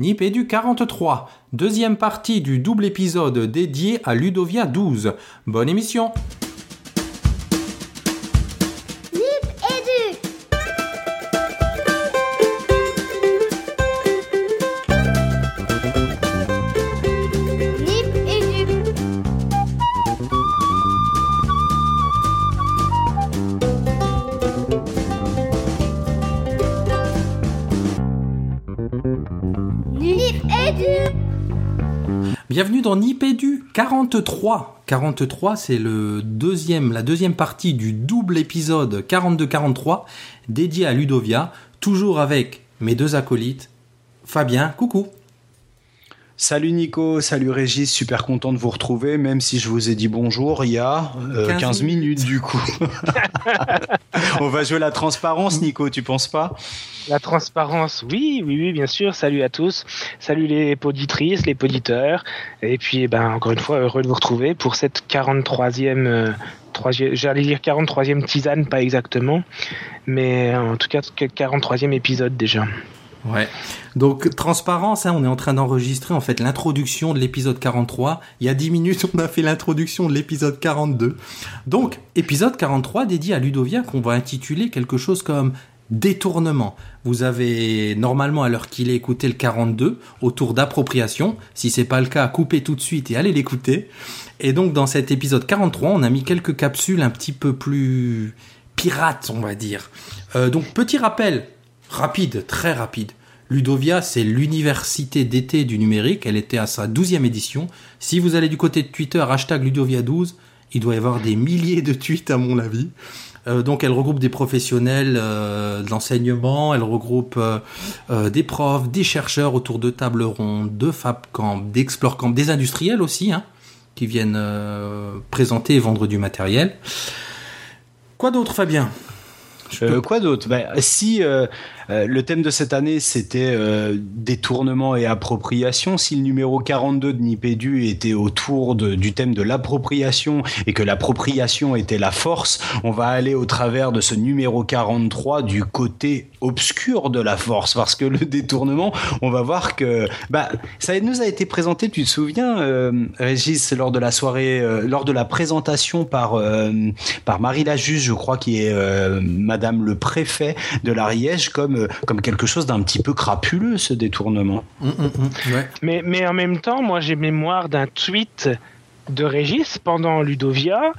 Nipédu 43, deuxième partie du double épisode dédié à Ludovia 12. Bonne émission dans Nipédu 43. 43, c'est le deuxième, la deuxième partie du double épisode 42-43 dédié à Ludovia, toujours avec mes deux acolytes. Fabien, coucou. Salut Nico, salut Régis, super content de vous retrouver, même si je vous ai dit bonjour il y a euh, 15 15, minutes du coup. On va jouer la transparence Nico, tu penses pas? La transparence, oui, oui, oui, bien sûr. Salut à tous. Salut les poditrices, les poditeurs. Et puis, eh ben, encore une fois, heureux de vous retrouver pour cette 43e, euh, j'allais dire 43e tisane, pas exactement. Mais euh, en tout cas, 43e épisode déjà. Ouais. Donc, transparence, hein, on est en train d'enregistrer en fait l'introduction de l'épisode 43. Il y a 10 minutes, on a fait l'introduction de l'épisode 42. Donc, épisode 43 dédié à Ludovia qu'on va intituler quelque chose comme détournement. Vous avez normalement à l'heure qu'il est écouté le 42 autour d'appropriation. Si c'est pas le cas, coupez tout de suite et allez l'écouter. Et donc dans cet épisode 43, on a mis quelques capsules un petit peu plus pirates, on va dire. Euh, donc petit rappel, rapide, très rapide. Ludovia, c'est l'université d'été du numérique. Elle était à sa 12e édition. Si vous allez du côté de Twitter, hashtag Ludovia12, il doit y avoir des milliers de tweets à mon avis. Euh, donc elle regroupe des professionnels euh, de l'enseignement, elle regroupe euh, des profs, des chercheurs autour de tables rondes, de FabCamp, d'Explore Camp, des industriels aussi, hein, qui viennent présenter et vendre du matériel. Quoi d'autre Fabien? Quoi d'autre? Bah, Si euh, le thème de cette année c'était euh, détournement et appropriation, si le numéro 42 de Nipédu était autour de- du thème de l'appropriation et que l'appropriation était la force, on va aller au travers de ce numéro 43 du côté obscur de la force parce que le détournement, on va voir que bah ça nous a été présenté, tu te souviens euh, Régis lors de la soirée euh, lors de la présentation par euh, par Marie la juge, je crois qui est euh, madame le préfet de l'Ariège comme euh, comme quelque chose d'un petit peu crapuleux ce détournement. Hum, hum, hum, ouais. Mais, mais en même temps, moi, j'ai mémoire d'un tweet de Régis pendant Ludovia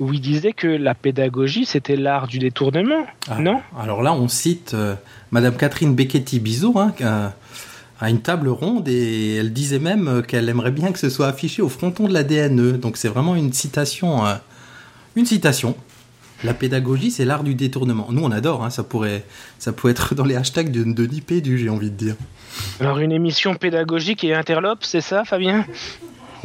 où il disait que la pédagogie, c'était l'art du détournement. Ah. Non? Alors là, on cite euh, Madame Catherine Becchetti-Bizot hein, à, à une table ronde et elle disait même euh, qu'elle aimerait bien que ce soit affiché au fronton de la DNE. Donc c'est vraiment une citation. euh, une citation. La pédagogie, c'est l'art du détournement. Nous, on adore. hein, ça pourrait, ça pourrait être dans les hashtags de, de l'IPDU, j'ai envie de dire. Alors, une émission pédagogique et interlope, c'est ça, Fabien?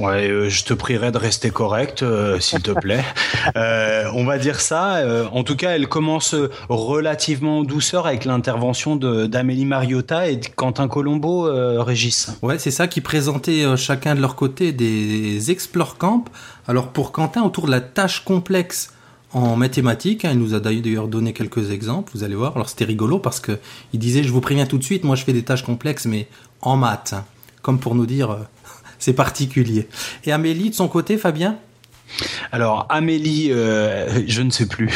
Ouais, euh, je te prierai de rester correct, euh, s'il te plaît. Euh, on va dire ça. euh, en tout cas, elle commence relativement en douceur avec l'intervention d'Amélie Mariota et de Quentin Colombo, euh, Régis. Ouais, c'est ça qui présentait euh, chacun de leur côté des Explore Camp. Alors pour Quentin, autour de la tâche complexe en mathématiques, hein, il nous a d'ailleurs donné quelques exemples, vous allez voir. Alors c'était rigolo parce que il disait, je vous préviens tout de suite, moi je fais des tâches complexes, mais en maths. hein. comme pour nous dire, euh, c'est particulier. Et Amélie, de son côté, Fabien? Alors, Amélie, euh, je ne sais plus.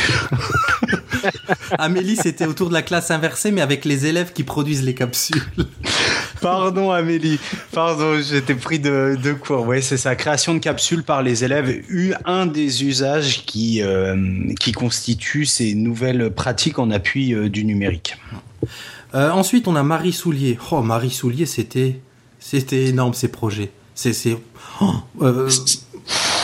Amélie, c'était autour de la classe inversée, mais avec les élèves qui produisent les capsules. Pardon Amélie, pardon, j'étais pris de, de court. Ouais, c'est ça, création de capsules par les élèves, un des usages qui, euh, qui constitue ces nouvelles pratiques en appui euh, du numérique. Euh, ensuite, on a Marie Soulier. Oh, Marie Soulier, c'était, c'était énorme ces projets. C'est, oh, euh,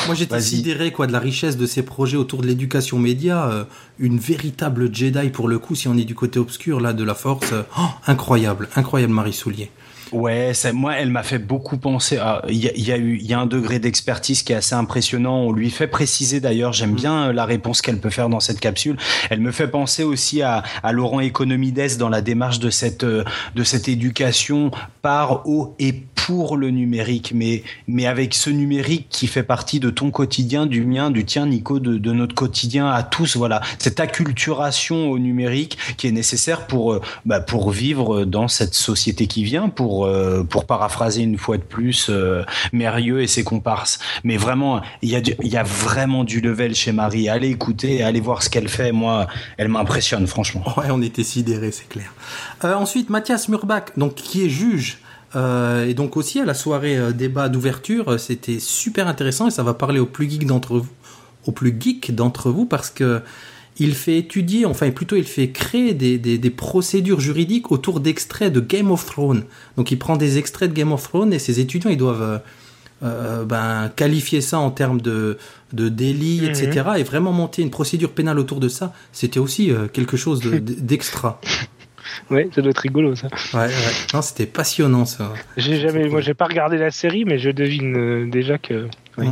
moi j'étais sidéré quoi de la richesse de ces projets autour de l'éducation média. euh, une véritable Jedi pour le coup, si on est du côté obscur là de la force. euh, oh, incroyable, incroyable Marie Soulier. Ouais, ça, moi, elle m'a fait beaucoup penser. Il y, a, y a eu, il y a un degré d'expertise qui est assez impressionnant. On lui fait préciser d'ailleurs. J'aime bien euh, la réponse qu'elle peut faire dans cette capsule. Elle me fait penser aussi à, à Laurent Economides dans la démarche de cette euh, de cette éducation par, au et pour le numérique, mais, mais avec ce numérique qui fait partie de ton quotidien, du mien, du tien, Nico, de, de notre quotidien à tous. Voilà, cette acculturation au numérique qui est nécessaire pour, euh, bah, pour vivre dans cette société qui vient, pour, euh, pour paraphraser une fois de plus euh, Mérieux et ses comparses. Mais vraiment, il y, a vraiment du level chez Marie. Allez écouter, allez voir ce qu'elle fait. Moi, elle m'impressionne, franchement. Ouais, on était sidérés, c'est clair. Euh, ensuite, Mathias Murbach, donc qui est juge. euh, et donc aussi à la soirée débat d'ouverture, c'était super intéressant et ça va parler aux plus geeks d'entre vous, aux plus geeks d'entre vous parce que il fait étudier, enfin plutôt il fait créer des, des, des procédures juridiques autour d'extraits de Game of Thrones. Donc il prend des extraits de Game of Thrones et ses étudiants ils doivent euh, euh, ben, qualifier ça en termes de, de délit, Mhm. etc. Et vraiment monter une procédure pénale autour de ça, c'était aussi euh, quelque chose de- d'extra. Ouais, ça doit être rigolo ça. Ouais, ouais. Non, c'était passionnant ça. J'ai jamais, moi j'ai pas regardé la série, mais je devine euh, déjà que Oui.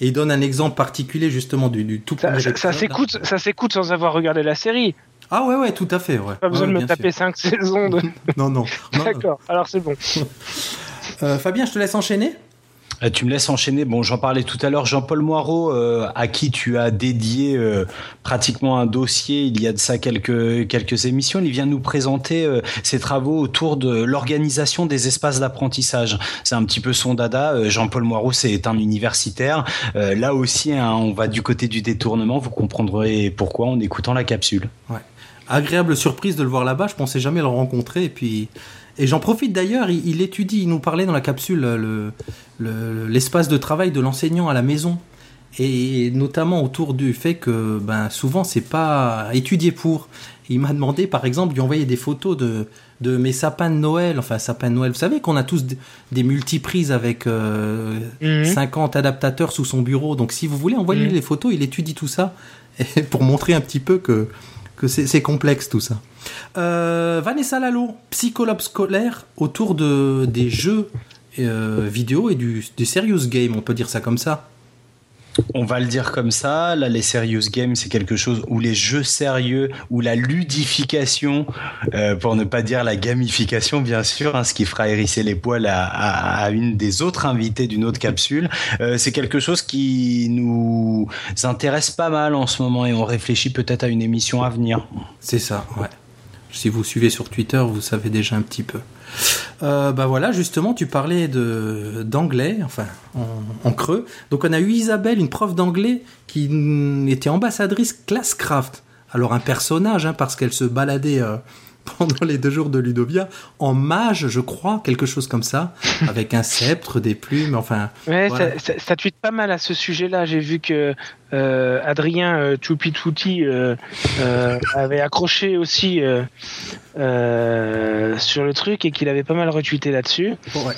Et il donne un exemple particulier justement du, du tout ça, premier ça, s'écoute, ça s'écoute sans avoir regardé la série. Ah ouais, ouais, tout à fait. Ouais. Pas besoin Ouais, de me taper sûr. 5 saisons. De... Non, non. non, non. D'accord. Alors c'est bon. Euh, Fabien, je te laisse enchaîner. Euh, Tu me laisses enchaîner. Bon, j'en parlais tout à l'heure. Jean-Paul Moirot, euh, à qui tu as dédié euh, pratiquement un dossier il y a de ça quelques, quelques émissions, il vient nous présenter ses travaux autour de l'organisation des espaces d'apprentissage. C'est un petit peu son dada. Jean-Paul Moirot, c'est un universitaire. Là aussi, hein, on va du côté du détournement. Vous comprendrez pourquoi en écoutant la capsule. Agréable surprise de le voir là-bas. Je pensais jamais le rencontrer. Et puis, et j'en profite d'ailleurs. Il, il étudie. Il nous parlait dans la capsule le le- l'espace de travail de l'enseignant à la maison. Et notamment autour du fait que ben, souvent c'est pas étudié pour. Il m'a demandé par exemple de lui envoyer des photos de, de mes sapins de Noël, enfin sapins de Noël. Vous savez qu'on a tous des multiprises avec euh, Mhm. 50 adaptateurs sous son bureau. Donc si vous voulez, envoyez-lui Mhm. les photos, il étudie tout ça et pour montrer un petit peu que, que c'est complexe tout ça. Euh, Vanessa Lalo, psychologue scolaire autour de, des jeux euh, vidéo et du serious game, on peut dire ça comme ça. On va le dire comme ça, là les serious games c'est quelque chose où les jeux sérieux, où la ludification, euh, pour ne pas dire la gamification bien sûr, hein, ce qui fera hérisser les poils à, une des autres invités d'une autre capsule, euh, c'est quelque chose qui nous intéresse pas mal en ce moment et on réfléchit peut-être à une émission à venir. C'est ça, ouais. Si vous suivez sur Twitter, vous savez déjà un petit peu. Euh, bah voilà, justement, tu parlais de d'anglais, enfin en, creux. Donc on a eu Isabelle, une prof d'anglais, qui était ambassadrice Classcraft. Alors un personnage, hein, parce qu'elle se baladait euh, pendant les deux jours de Ludovia en mage, je crois, quelque chose comme ça, avec un sceptre, des plumes, enfin. Ouais, Voilà. ça, ça, ça tweete pas mal à ce sujet-là. J'ai vu que euh, Adrien euh, euh, euh, avait accroché aussi euh, sur le truc et qu'il avait pas mal retweeté là-dessus. Ouais.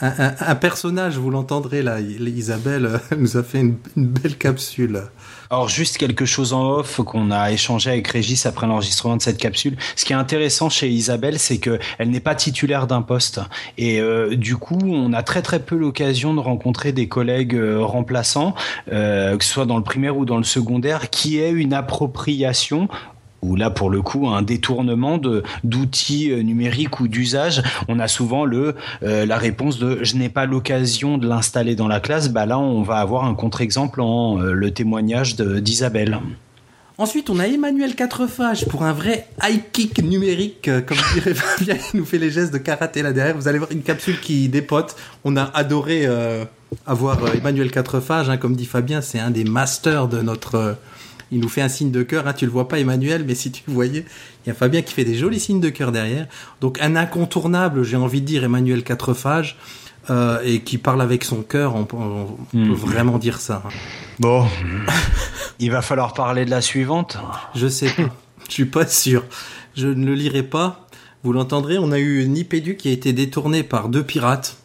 Un, personnage, vous l'entendrez là, Isabelle euh, nous a fait une, belle capsule. Alors juste quelque chose en off qu'on a échangé avec Régis après l'enregistrement de cette capsule. Ce qui est intéressant chez Isabelle, c'est que elle n'est pas titulaire d'un poste et euh, du coup, on a très très peu l'occasion de rencontrer des collègues euh, remplaçants, que ce soit dans le primaire ou dans le secondaire, qui aient une appropriation ou là pour le coup un détournement d'outils euh, numériques ou d'usage, on a souvent le euh, la réponse de je n'ai pas l'occasion de l'installer dans la classe. Bah là, on va avoir un contre-exemple en euh, le témoignage d'Isabelle. Ensuite, on a Emmanuel Quatrefages pour un vrai high kick numérique, comme dirait Fabien, il nous fait les gestes de karaté là derrière. Vous allez voir une capsule qui dépote. On a adoré avoir Emmanuel Quatrefages, hein, comme dit Fabien, c'est un des masters de notre. Il nous fait un signe de cœur, hein, tu le vois pas Emmanuel, mais si tu le voyais, il y a Fabien qui fait des jolis signes de cœur derrière. Donc un incontournable, j'ai envie de dire Emmanuel Quatrefages, euh, et qui parle avec son cœur, on, peut- on peut Mhm. vraiment dire ça. hein. Bon, il va falloir parler de la suivante. Je sais pas. Je suis pas sûr. Je ne le lirai pas. Vous l'entendrez, on a eu Nipédu qui a été détourné par deux pirates.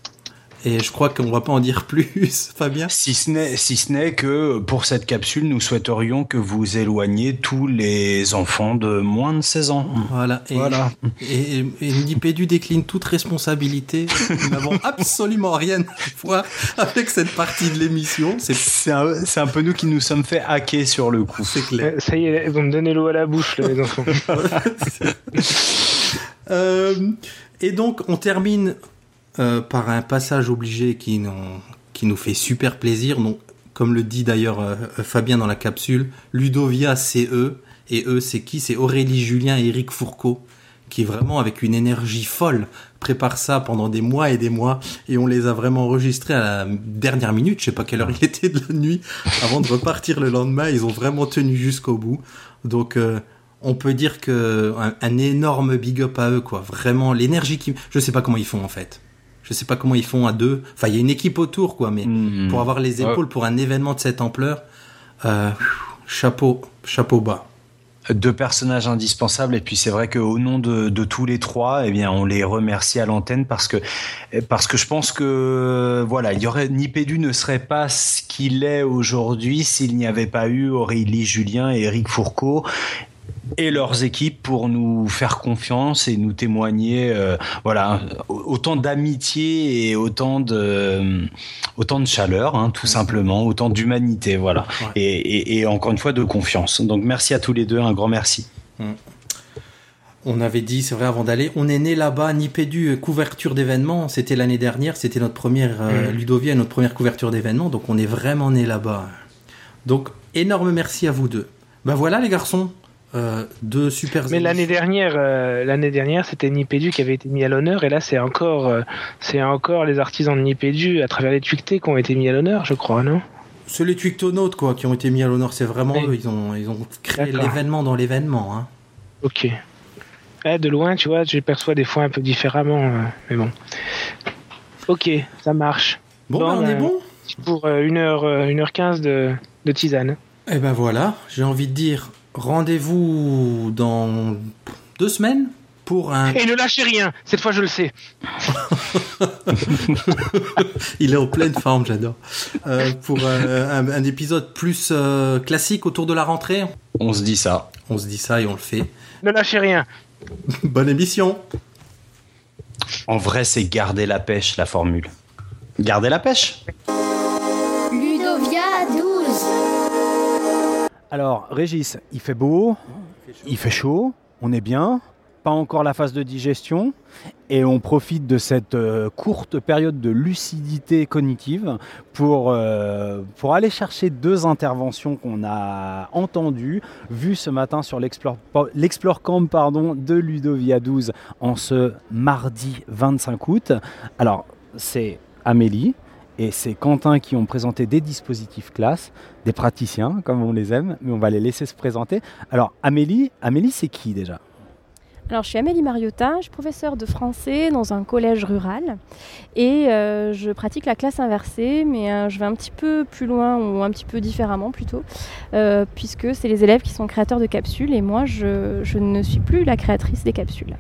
Et je crois qu'on va pas en dire plus, Fabien. Si ce n'est si ce n'est que pour cette capsule, nous souhaiterions que vous éloigniez tous les enfants de moins de 16 ans. Voilà. Et, Voilà. Et, et, et Nipédu décline toute responsabilité. Nous n'avons absolument rien à voir avec cette partie de l'émission. C'est C'est un, c'est un peu nous qui nous sommes fait hacker sur le coup. c'est clair. Euh, Ça y est, ils vont me donner l'eau à la bouche, là, les enfants. Euh, et donc, on termine euh, par un passage obligé qui, nous- qui nous fait super plaisir. Donc, comme le dit d'ailleurs euh, Fabien dans la capsule, Ludovia c'est eux. Et eux c'est qui? C'est Aurélie Julien et Eric Fourcault qui vraiment avec une énergie folle prépare ça pendant des mois et des mois et on les a vraiment enregistrés à la dernière minute, je sais pas quelle heure il était de la nuit avant de repartir le lendemain, ils ont vraiment tenu jusqu'au bout. Donc euh, on peut dire que un énorme big up à eux quoi, vraiment l'énergie qui je sais pas comment ils font en fait. Je sais pas comment ils font à deux. Enfin, il y a une équipe autour quoi mais Mhm. pour avoir les Ouais. épaules pour un événement de cette ampleur euh, chapeau chapeau bas. deux personnages indispensables et puis c'est vrai qu'au nom de, de tous les trois eh bien on les remercie à l'antenne parce que parce que je pense que voilà il y aurait Nipédu ne serait pas ce qu'il est aujourd'hui s'il n'y avait pas eu Aurélie Julien et Eric Fourcault et leurs équipes pour nous faire confiance et nous témoigner euh, voilà autant d'amitié et autant de autant de chaleur hein, tout simplement autant d'humanité voilà Ouais. et, et- et encore une fois de confiance donc merci à tous les deux un grand merci On avait dit, c'est vrai, avant d'aller, on est né là-bas, Nipédu, euh, couverture d'événements. C'était l'année dernière, c'était notre première euh, Mm. Ludovia, notre première couverture d'événements, donc on est vraiment né là-bas. Donc, énorme merci à vous deux. Ben voilà, les garçons, euh, deux super. Mais l'année dernière, euh, l'année dernière, c'était Nipédu qui avait été mis à l'honneur, et là, c'est encore, euh, c'est encore les artisans de Nipédu à travers les tuiletés qui ont été mis à l'honneur, je crois, non? C'est les Twictonautes, quoi, qui ont été mis à l'honneur. C'est vraiment Oui. eux, ils ont, ils ont créé l'événement dans l'événement. Hein. Ok. Ouais, de loin, tu vois, je perçois des fois un peu différemment, mais bon. Ok, ça marche. Bon, Bon, on est bon Pour euh, 1h, 1h15 de, de tisane. Eh ben voilà, j'ai envie de dire, rendez-vous dans deux semaines pour un Et ne lâchez rien, cette fois je le sais. Il est en pleine forme, j'adore. Euh, pour euh, un, un épisode plus euh, classique autour de la rentrée. on se dit ça On se dit ça et on le fait. Ne lâchez rien. Bonne émission. en vrai c'est garder la pêche la formule garder la pêche Alors, Régis, il fait beau, il fait chaud, on est bien, pas encore la phase de digestion, et on profite de cette euh, courte période de lucidité cognitive pour, euh, pour aller chercher deux interventions qu'on a entendues, vues ce matin sur l'Explore Camp pardon, de Ludovia 12 en ce mardi 25 août. Alors, c'est Amélie et c'est Quentin qui ont présenté des dispositifs classe des praticiens, comme on les aime, mais on va les laisser se présenter. Alors, Amélie, Amélie c'est qui déjà? Alors, je suis Amélie Mariota, je suis professeure de français dans un collège rural et euh, je pratique la classe inversée, mais euh, je vais un petit peu plus loin ou un petit peu différemment plutôt, euh, puisque c'est les élèves qui sont créateurs de capsules et moi je, je ne suis plus la créatrice des capsules.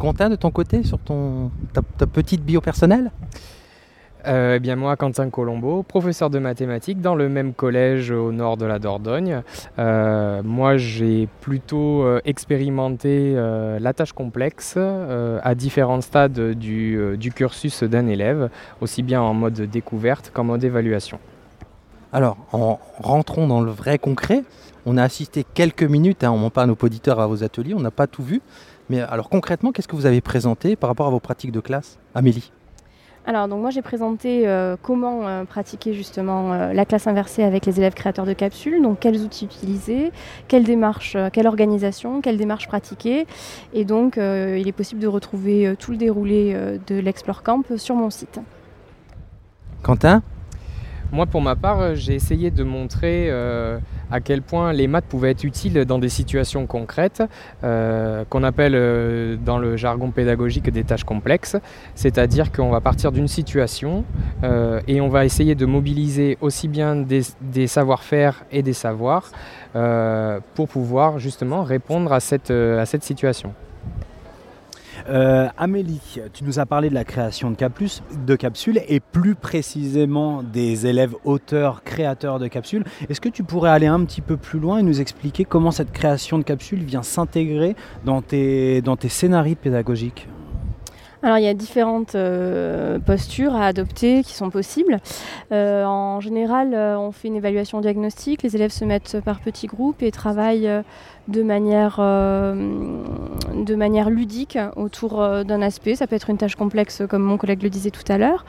Quentin, de ton côté, sur ton, ta, ta petite bio personnelle? Euh, eh bien moi, Quentin Colombo, professeur de mathématiques dans le même collège au nord de la Dordogne. Euh, moi, j'ai plutôt euh, expérimenté euh, la tâche complexe euh, à différents stades du, euh, du cursus d'un élève, aussi bien en mode découverte qu'en mode évaluation. Alors, en rentrons dans le vrai concret. On a assisté quelques minutes, hein, on ment pas à nos auditeurs à vos ateliers, on n'a pas tout vu. Mais alors concrètement, qu'est-ce que vous avez présenté par rapport à vos pratiques de classe Amélie? Alors, donc moi j'ai présenté euh, comment euh, pratiquer justement euh, la classe inversée avec les élèves créateurs de capsules, donc quels outils utiliser, quelle démarche, euh, quelle organisation, quelle démarche pratiquer. Et donc euh, il est possible de retrouver euh, tout le déroulé euh, de l'Explore Camp sur mon site. Quentin? Moi, pour ma part, j'ai essayé de montrer euh, à quel point les maths pouvaient être utiles dans des situations concrètes, euh, qu'on appelle euh, dans le jargon pédagogique des tâches complexes. C'est-à-dire qu'on va partir d'une situation euh, et on va essayer de mobiliser aussi bien des, savoir-faire et des savoirs pour pouvoir justement répondre à cette situation. Euh, Amélie, tu nous as parlé de la création de, capsules et plus précisément des élèves auteurs, créateurs de capsules. Est-ce que tu pourrais aller un petit peu plus loin et nous expliquer comment cette création de capsules vient s'intégrer dans tes, scénarios pédagogiques? Alors il y a différentes euh, postures à adopter qui sont possibles. Euh, en général, on fait une évaluation diagnostique, les élèves se mettent par petits groupes et travaillent de manière, euh, de manière ludique autour euh, d'un aspect. Ça peut être une tâche complexe comme mon collègue le disait tout à l'heure,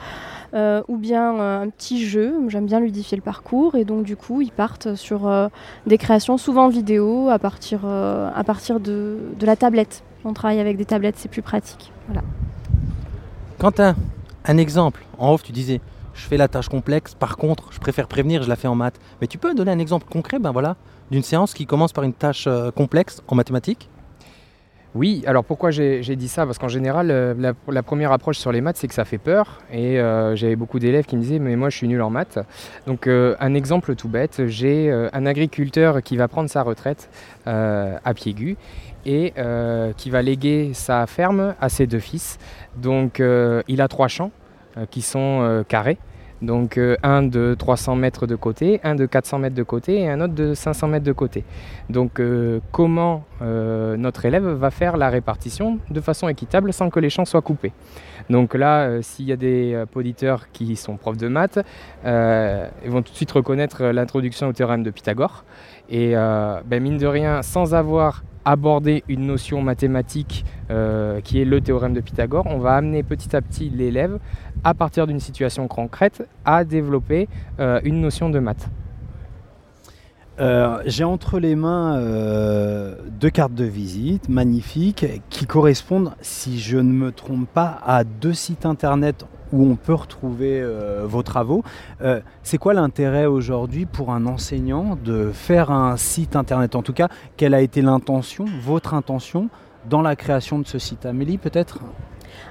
euh, ou bien un petit jeu. J'aime bien ludifier le parcours et donc du coup ils partent sur des créations souvent vidéo à partir, de la tablette. On travaille avec des tablettes, c'est plus pratique. Voilà. Quentin, un exemple. En off, tu disais, je fais la tâche complexe, par contre, je préfère prévenir, je la fais en maths. Mais tu peux donner un exemple concret, ben voilà, d'une séance qui commence par une tâche euh, complexe en mathématiques Oui, alors pourquoi j'ai dit ça? Parce qu'en général, euh, la, première approche sur les maths, c'est que ça fait peur. Et euh, j'avais beaucoup d'élèves qui me disaient, mais moi je suis nul en maths. Donc un exemple tout bête, j'ai un agriculteur qui va prendre sa retraite à Piégu et qui va léguer sa ferme à ses deux fils. Donc il a trois champs qui sont carrés. Donc euh, un de 300 mètres de côté, un de 400 mètres de côté et un autre de 500 mètres de côté. Donc euh, comment euh, notre élève va faire la répartition de façon équitable sans que les champs soient coupés? Donc là, s'il y a des auditeurs qui sont profs de maths, ils vont tout de suite reconnaître l'introduction au théorème de Pythagore. Et euh, ben, mine de rien, sans avoir abordé une notion mathématique euh, qui est le théorème de Pythagore, on va amener petit à petit l'élève, à partir d'une situation concrète, à développer euh, une notion de maths. J'ai entre les mains deux cartes de visite magnifiques qui correspondent, si je ne me trompe pas, à deux sites internet où on peut retrouver euh, vos travaux. Euh, C'est quoi l'intérêt aujourd'hui pour un enseignant de faire un site internet? En tout cas, quelle a été l'intention, votre intention, dans la création de ce site? Amélie, peut-être?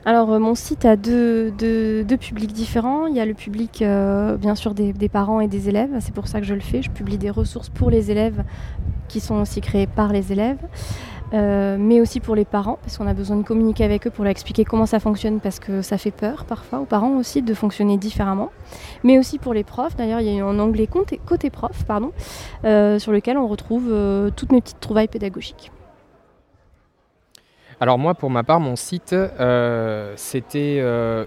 Alors, euh, mon site a deux, publics différents. Il y a le public, bien sûr, des, des parents et des élèves. C'est pour ça que je le fais. Je publie des ressources pour les élèves qui sont aussi créées par les élèves. Euh, mais aussi pour les parents, parce qu'on a besoin de communiquer avec eux pour leur expliquer comment ça fonctionne, parce que ça fait peur parfois aux parents aussi de fonctionner différemment. Mais aussi pour les profs, d'ailleurs il y a un onglet côté, prof, pardon, euh, sur lequel on retrouve euh, toutes mes petites trouvailles pédagogiques. Alors moi, pour ma part, mon site, c'était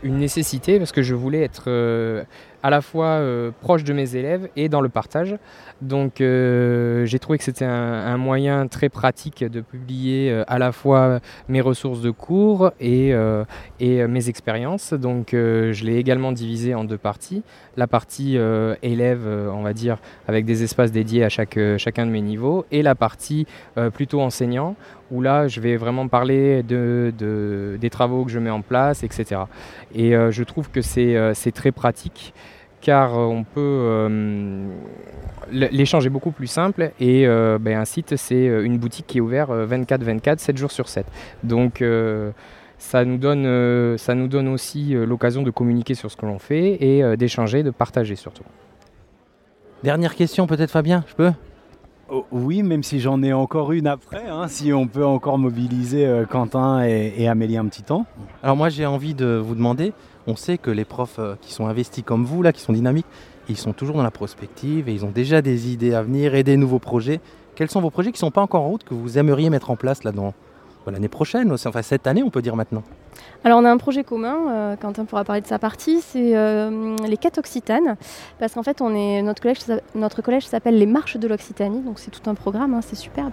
une nécessité parce que je voulais être à la fois euh, proche de mes élèves et dans le partage. Donc euh, j'ai trouvé que c'était un, moyen très pratique de publier euh, à la fois mes ressources de cours et, mes expériences. Donc je l'ai également divisé en deux parties. La partie élève, on va dire, avec des espaces dédiés à chacun de mes niveaux, et la partie plutôt enseignant, où là je vais vraiment parler de, de- des travaux que je mets en place, etc. Et je trouve que c'est très pratique car euh, on peut euh, l'échange est beaucoup plus simple et euh, ben, un site c'est une boutique qui est ouverte 24-24 7 jours sur 7 donc euh, ça nous donne euh, ça nous donne aussi euh, l'occasion de communiquer sur ce que l'on fait et euh, d'échanger de partager surtout. Dernière question peut-être Fabien, je peux? Oh, Oui, même si j'en ai encore une après, hein, si on peut encore mobiliser euh, Quentin et, et Amélie un petit temps. Alors moi j'ai envie de vous demander, on sait que les profs euh, qui sont investis comme vous, là, qui sont dynamiques, ils sont toujours dans la prospective et ils ont déjà des idées à venir et des nouveaux projets. Quels sont vos projets qui ne sont pas encore en route que vous aimeriez mettre en place là dans bah, l'année prochaine, enfin cette année on peut dire maintenant Alors on a un projet commun, euh, Quentin pourra parler de sa partie, c'est euh, les quêtes occitanes, parce qu'en fait on est, notre collège, s'appelle les marches de l'Occitanie, donc c'est tout un programme, hein, c'est superbe.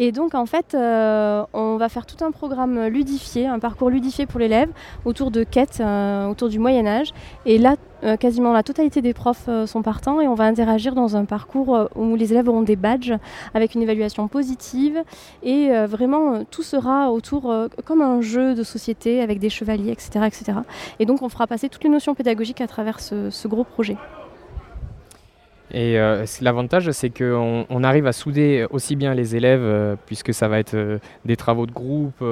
Et donc en fait euh, on va faire tout un programme ludifié, un parcours ludifié pour l'élève, autour de quêtes, autour du Moyen Âge, et là quasiment la totalité des profs sont partants et on va interagir dans un parcours où les élèves auront des badges avec une évaluation positive et vraiment tout sera autour comme un jeu de société avec des chevaliers, etc., etc. Et donc on fera passer toutes les notions pédagogiques à travers ce, gros projet. Et euh, l'avantage, c'est qu'on on arrive à souder aussi bien les élèves, euh, puisque ça va être euh, des travaux de groupe,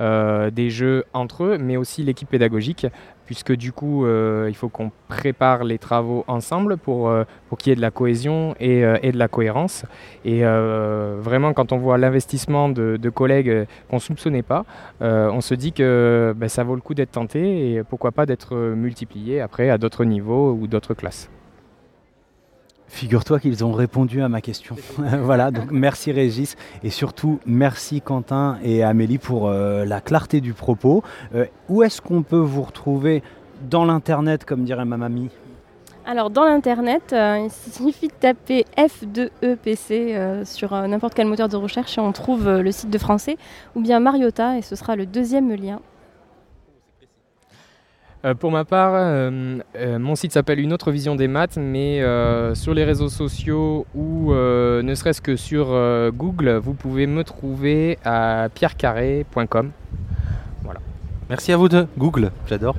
des jeux entre eux, mais aussi l'équipe pédagogique, puisque du coup, euh, il faut qu'on prépare les travaux ensemble pour, euh, qu'il y ait de la cohésion et, euh, de la cohérence. Et vraiment, quand on voit l'investissement de, collègues qu'on ne soupçonnait pas, on se dit que ben, ça vaut le coup d'être tenté et pourquoi pas d'être multiplié après à d'autres niveaux ou d'autres classes. Figure-toi qu'ils ont répondu à ma question. voilà, donc merci Régis et surtout merci Quentin et Amélie pour euh, la clarté du propos. Euh, où est-ce qu'on peut vous retrouver dans l'internet, comme dirait ma mamie? Alors dans l'internet, euh, il suffit de taper F2EPC euh, sur euh, n'importe quel moteur de recherche et on trouve euh, le site de français ou bien Mariota et ce sera le deuxième lien. Euh, pour ma part, euh, euh, mon site s'appelle Une autre vision des maths, mais euh, sur les réseaux sociaux ou euh, ne serait-ce que sur euh, Google, vous pouvez me trouver à pierrecarré.com. Merci à vous deux. Google, j'adore.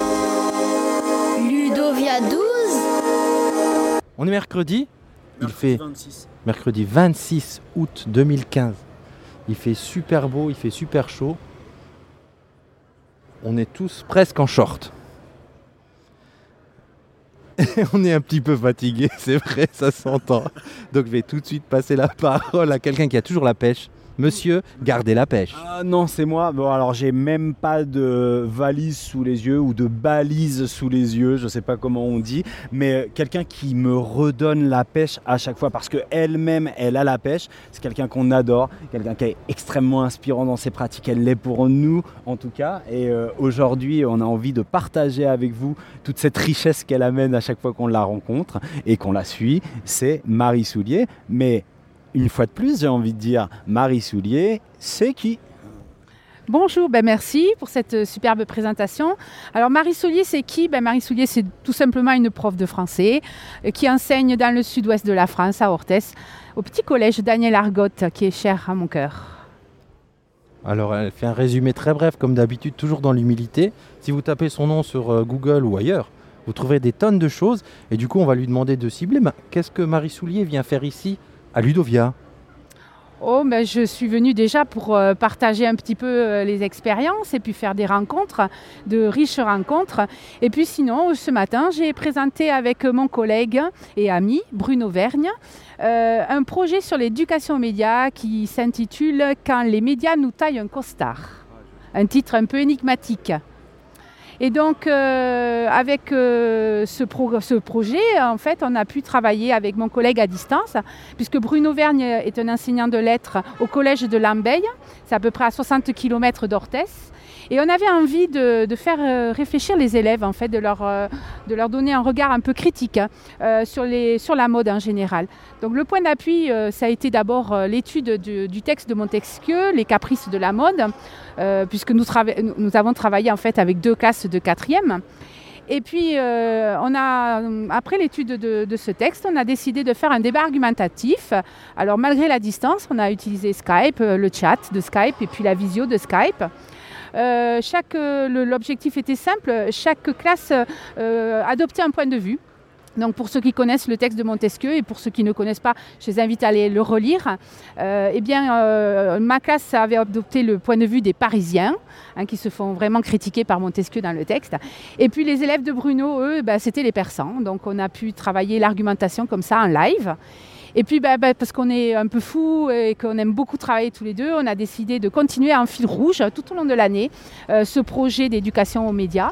Ludovia 12. On est mercredi. Il fait mercredi 26 août 2015. Il fait super beau, il fait super chaud. On est tous presque en short. on est un petit peu fatigué, c'est vrai, ça s'entend. Donc je vais tout de suite passer la parole à quelqu'un qui a toujours la pêche. Monsieur, gardez la pêche. Ah non, c'est moi. Bon, alors j'ai même pas de valise sous les yeux ou de balise sous les yeux, je sais pas comment on dit, mais euh, quelqu'un qui me redonne la pêche à chaque fois parce que elle-même, elle a la pêche. C'est quelqu'un qu'on adore, quelqu'un qui est extrêmement inspirant dans ses pratiques. Elle l'est pour nous, en tout cas. Et euh, aujourd'hui, on a envie de partager avec vous toute cette richesse qu'elle amène à chaque fois qu'on la rencontre et qu'on la suit. C'est Marie Soulier, mais une fois de plus, j'ai envie de dire, Marie Soulier, c'est qui Bonjour, ben merci pour cette euh, superbe présentation. Alors Marie Soulier, c'est qui ben Marie Soulier, c'est tout simplement une prof de français euh, qui enseigne dans le sud-ouest de la France, à Orthès, au petit collège Daniel Argotte, qui est cher à mon cœur. Alors elle fait un résumé très bref comme d'habitude, toujours dans l'humilité. Si vous tapez son nom sur euh, Google ou ailleurs, vous trouverez des tonnes de choses. Et du coup, on va lui demander de cibler. Mais Qu'est-ce que Marie Soulier vient faire ici à Ludovia Oh, ben je suis venue déjà pour euh, partager un petit peu euh, les expériences et puis faire des rencontres, de riches rencontres. Et puis sinon, ce matin, j'ai présenté avec mon collègue et ami Bruno Vergne euh, un projet sur l'éducation aux médias qui s'intitule Quand les médias nous taillent un costard. Un titre un peu énigmatique. Et donc, euh, avec euh, ce, pro- ce projet, en fait, on a pu travailler avec mon collègue à distance, puisque Bruno Vergne est un enseignant de lettres au collège de Lambeille, c'est à peu près à 60 km d'Orthès. Et on avait envie de, faire euh, réfléchir les élèves, en fait, de leur, euh, de leur donner un regard un peu critique hein, euh, sur, les, sur la mode en général. Donc le point d'appui, ça a été d'abord l'étude du, texte de Montesquieu, Les caprices de la mode, puisque nous, avons travaillé en fait avec deux classes de quatrième. Et puis, on a, après l'étude de, ce texte, on a décidé de faire un débat argumentatif. Alors, malgré la distance, on a utilisé Skype, le chat de Skype et puis la visio de Skype. Euh, chaque, euh, L'objectif était simple, chaque classe euh, adoptait un point de vue. Donc pour ceux qui connaissent le texte de Montesquieu et pour ceux qui ne connaissent pas, je les invite à aller le relire. Eh bien, ma classe avait adopté le point de vue des Parisiens, hein, qui se font vraiment critiquer par Montesquieu dans le texte. Et puis les élèves de Bruno, eux, bah, c'était les Persans. Donc on a pu travailler l'argumentation comme ça en live. Et puis, bah, bah, parce qu'on est un peu fou et qu'on aime beaucoup travailler tous les deux, on a décidé de continuer en fil rouge tout au long de l'année euh, ce projet d'éducation aux médias.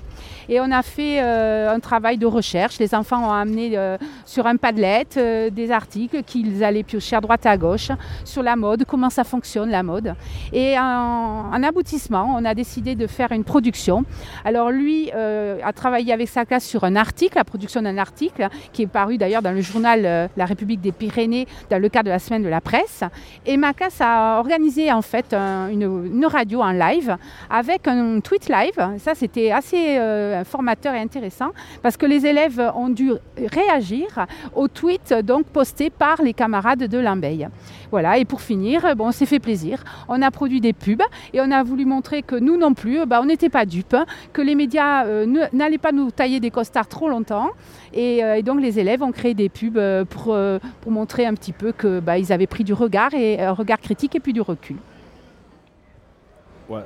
Et on a fait euh, un travail de recherche. Les enfants ont amené euh, sur un Padlet des articles qu'ils allaient piocher à droite et à gauche sur la mode, comment ça fonctionne la mode. Et en, en aboutissement, on a décidé de faire une production. Alors lui a travaillé avec sa classe sur un article, la production d'un article qui est paru d'ailleurs dans le journal La République des Pyrénées dans le cadre de la semaine de la presse. Et ma classe a organisé en fait un- une, une radio en live avec un tweet live. Ça, c'était assez euh, formateur et intéressant parce que les élèves ont dû réagir aux tweets donc postés par les camarades de Lambeille. Voilà, et pour finir, bon, on s'est fait plaisir. On a produit des pubs et on a voulu montrer que nous non plus, bah, on n'était pas dupes, que les médias euh, n'allaient pas nous tailler des costards trop longtemps. Et, euh, donc les élèves ont créé des pubs euh, pour, euh, montrer un petit peu que bah, avaient pris du regard et un regard critique et puis du recul.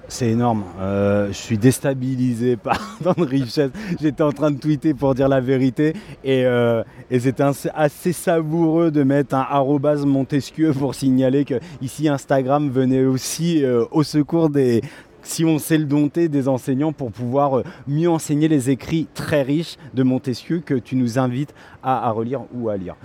C'est énorme. Euh, je suis déstabilisé par tant de richesse. J'étais en train de tweeter pour dire la vérité et, euh, c'était assez, savoureux de mettre un arrobase Montesquieu pour signaler que ici Instagram venait aussi euh, au secours des si on sait le des enseignants pour pouvoir euh, mieux enseigner les écrits très riches de Montesquieu que tu nous invites à, relire ou à lire.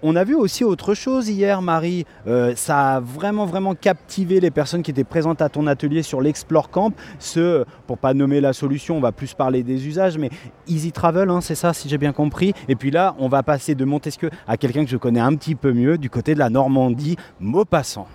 On a vu aussi autre chose hier, Marie. Euh, ça a vraiment, vraiment captivé les personnes qui étaient présentes à ton atelier sur l'Explore Camp. Ce, pour pas nommer la solution, on va plus parler des usages, mais Easy Travel, hein, c'est ça, si j'ai bien compris. Et puis là, on va passer de Montesquieu à quelqu'un que je connais un petit peu mieux, du côté de la Normandie, Maupassant.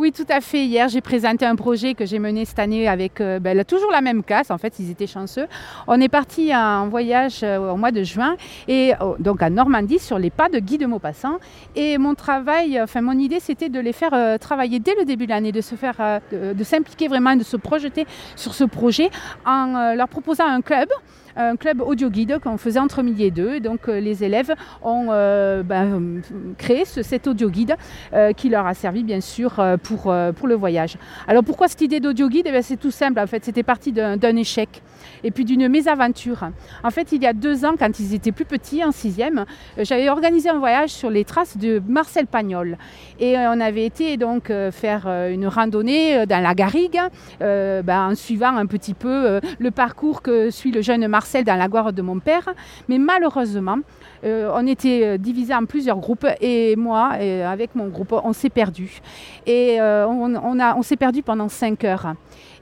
Oui, tout à fait. Hier, j'ai présenté un projet que j'ai mené cette année avec euh, ben, toujours la même classe. En fait, ils étaient chanceux. On est parti en voyage euh, au mois de juin, et oh, donc à Normandie, sur les pas de Guy de Maupassant. Et mon travail, enfin mon idée, c'était de les faire euh, travailler dès le début de l'année, de se faire, de s'impliquer vraiment, de se projeter sur ce projet en leur proposant un club un club audio guide qu'on faisait entre midi et deux. donc euh, les élèves ont euh, ben, créé cet audio guide euh, qui leur a servi bien sûr pour, pour le voyage. Alors pourquoi cette idée d'audio guide? Eh C'est tout simple en fait, c'était parti d'un échec et puis d'une mésaventure. En fait, il y a deux ans, quand ils étaient plus petits, en sixième, j'avais organisé un voyage sur les traces de Marcel Pagnol. Et on avait été donc faire une randonnée dans la Garrigue, ben, en suivant un petit peu le parcours que suit le jeune Marcel Dans la gloire de mon père. Mais malheureusement, euh, on était euh, divisé en plusieurs groupes et moi, avec mon groupe, on s'est perdu. Et euh, on, on s'est perdu pendant cinq heures.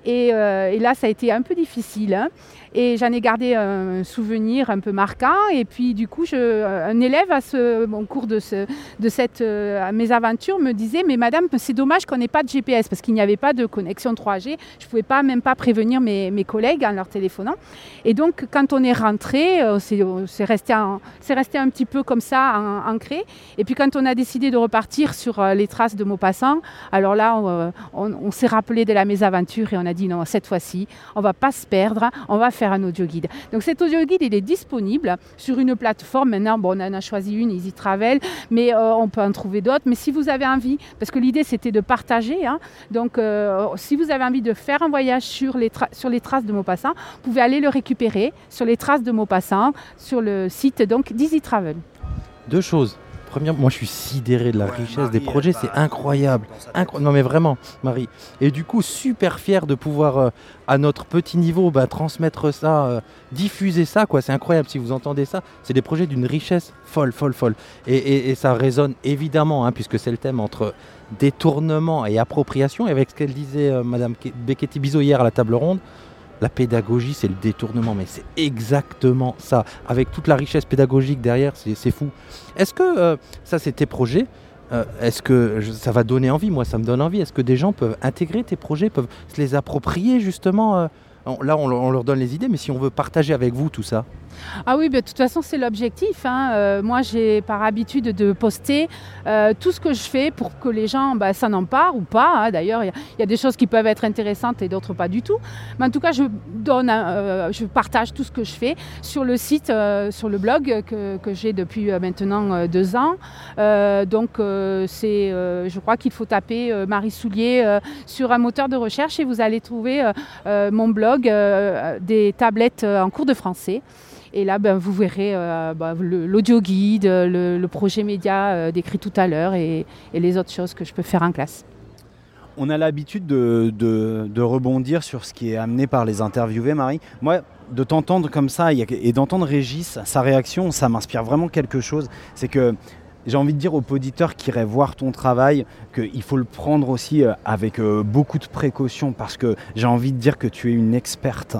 Et, là, ça a été un peu difficile. Hein. Et j'en ai gardé un souvenir un peu marquant. Et puis, du coup, un élève à ce, au cours de, ce, de cette euh, mésaventure me disait Mais madame, c'est dommage qu'on n'ait pas de GPS parce qu'il n'y avait pas de connexion 3G. Je ne pouvais pas, même pas prévenir mes, collègues en leur téléphonant. Et donc, quand on est rentré, euh, c'est resté, un petit peu comme ça, ancré. Et puis, quand on a décidé de repartir sur euh, les traces de Maupassant, alors là, on, on s'est rappelé de la mésaventure et on a dit Non, cette fois-ci, on ne va pas se perdre, on va faire un audio guide. Donc cet audio guide, il est disponible sur une plateforme. Maintenant, bon, on en a choisi une, Easy Travel, mais euh, on peut en trouver d'autres. Mais si vous avez envie, parce que l'idée c'était de partager, hein, donc euh, si vous avez envie de faire un voyage sur les, traces de Maupassant, vous pouvez aller le récupérer sur les traces de Maupassant sur le site donc d'Easy Travel. Deux choses moi je suis sidéré de la richesse des projets, c'est incroyable. non mais vraiment, Marie. Et du coup, super fier de pouvoir, euh, à notre petit niveau, bah, transmettre ça, euh, diffuser ça, quoi. C'est incroyable si vous entendez ça. C'est des projets d'une richesse folle, folle, folle. Et, ça résonne évidemment, hein, puisque c'est le thème entre détournement et appropriation. Et avec ce qu'elle disait euh, Madame Becchetti Bizot hier à la table ronde, la pédagogie, c'est le détournement, mais c'est exactement ça. Avec toute la richesse pédagogique derrière, c'est fou. Est-ce que euh, ça, c'est tes projets euh, Est-ce que ça va donner envie? Moi, ça me donne envie. Est-ce que des gens peuvent intégrer tes projets, peuvent se les approprier justement Là, on leur donne les idées, mais si on veut partager avec vous tout ça ah oui, bah, de toute façon, c'est l'objectif. Hein. Euh, moi, j'ai par habitude de poster euh, tout ce que je fais pour que les gens bah, s'en emparent ou pas. Hein. D'ailleurs, il y, a des choses qui peuvent être intéressantes et d'autres pas du tout. Mais en tout cas, je, donne, euh, partage tout ce que je fais sur le site, sur le blog que, j'ai depuis maintenant deux ans. donc, je crois qu'il faut taper Marie Soulier sur un moteur de recherche et vous allez trouver mon blog des tablettes en cours de français. Et là, ben, vous verrez euh, ben, l'audio guide, le, projet média euh, décrit tout à l'heure et, les autres choses que je peux faire en classe. On a l'habitude de, rebondir sur ce qui est amené par les interviewés, Marie. Moi, de t'entendre comme ça et d'entendre Régis, sa réaction, ça m'inspire vraiment quelque chose. C'est que j'ai envie de dire aux auditeurs qui iraient voir ton travail qu'il faut le prendre aussi euh, avec beaucoup de précaution parce que j'ai envie de dire que tu es une experte.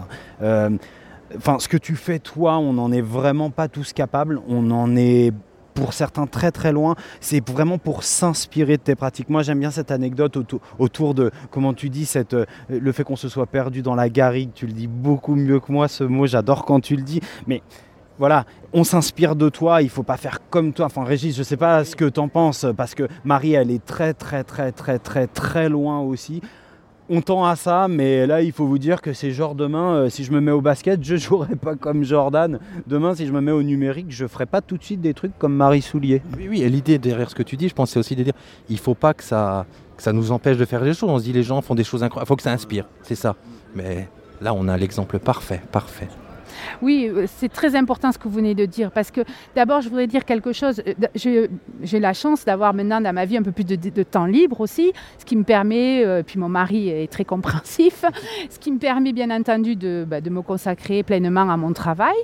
Enfin, ce que tu fais, toi, on n'en est vraiment pas tous capables. On en est pour certains très très loin. C'est vraiment pour s'inspirer de tes pratiques. Moi j'aime bien cette anecdote autour, de, comment tu dis, cette, euh, le fait qu'on se soit perdu dans la garrigue. Tu le dis beaucoup mieux que moi ce mot, j'adore quand tu le dis. Mais voilà, on s'inspire de toi, il faut pas faire comme toi. Enfin Régis, je sais pas ce que tu en penses, parce que Marie, elle est très très très très très très loin aussi on tend à ça, mais là, il faut vous dire que c'est genre demain, euh, si je me mets au basket, je jouerai pas comme Jordan. Demain, si je me mets au numérique, je ferai pas tout de suite des trucs comme Marie Soulier. Oui, oui, et l'idée derrière ce que tu dis, je pense, c'est aussi de dire, il faut pas que ça, ça nous empêche de faire des choses. On se dit, les gens font des choses incroyables, il faut que ça inspire, c'est ça. Mais là, on a l'exemple parfait, parfait. Oui, euh, c'est très important ce que vous venez de dire parce que d'abord, je voudrais dire quelque chose. Euh, J'ai la chance d'avoir maintenant dans ma vie un peu plus de, temps libre aussi, ce qui me permet, euh, puis mon mari est très compréhensif, ce qui me permet bien entendu de, bah, de me consacrer pleinement à mon travail.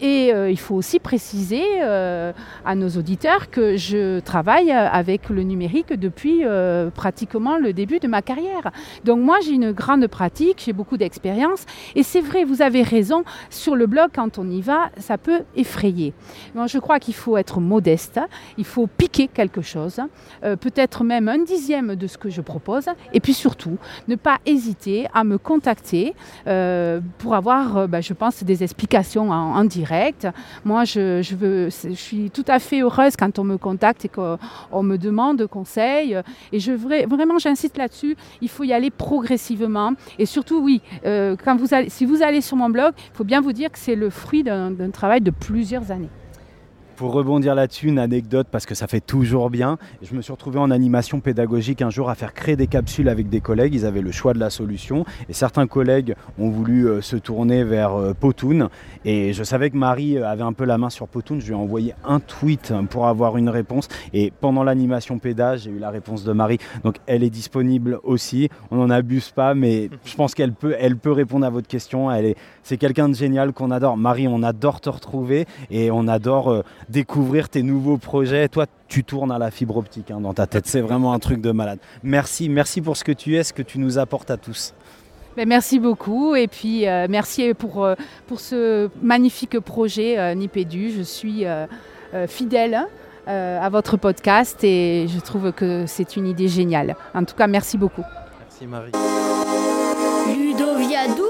Et euh, il faut aussi préciser euh, à nos auditeurs que je travaille euh, avec le numérique depuis pratiquement le début de ma carrière. Donc moi, j'ai une grande pratique, j'ai beaucoup d'expérience. Et c'est vrai, vous avez raison, sur le blog, quand on y va, ça peut effrayer. Je crois qu'il faut être modeste, il faut piquer quelque chose, peut-être même un dixième de ce que je propose. Et puis surtout, ne pas hésiter à me contacter pour avoir, bah, je pense, des explications en direct. Moi, je, suis tout à fait heureuse quand on me contacte et qu'on me demande conseil. Et je, vra- vraiment, j'insiste là-dessus, il faut y aller progressivement. Et surtout, oui, euh, si vous allez sur mon blog, il faut bien vous dire que c'est le fruit d'un travail de plusieurs années. Pour rebondir là-dessus, une anecdote parce que ça fait toujours bien. Je me suis retrouvé en animation pédagogique un jour à faire créer des capsules avec des collègues. Ils avaient le choix de la solution et certains collègues ont voulu euh, se tourner vers euh, Potoun. Et je savais que Marie euh, avait un peu la main sur Potoun. Je lui ai envoyé un tweet pour avoir une réponse. Et pendant l'animation péda, j'ai eu la réponse de Marie. Donc elle est disponible aussi. On n'en abuse pas, mais je pense qu'elle peut, peut répondre à votre question. Elle est, c'est quelqu'un de génial qu'on adore. Marie, on adore te retrouver et on adore euh, découvrir tes nouveaux projets. Toi, tu tournes à la fibre optique hein, dans ta tête. C'est vraiment un truc de malade. Merci, merci pour ce que tu es, ce que tu nous apportes à tous. Ben, merci beaucoup et puis euh, merci pour, euh, pour ce magnifique projet euh, Nipédu. Je suis euh, euh, fidèle euh, à votre podcast et je trouve que c'est une idée géniale. En tout cas, merci beaucoup. Merci Marie. Ludovia 12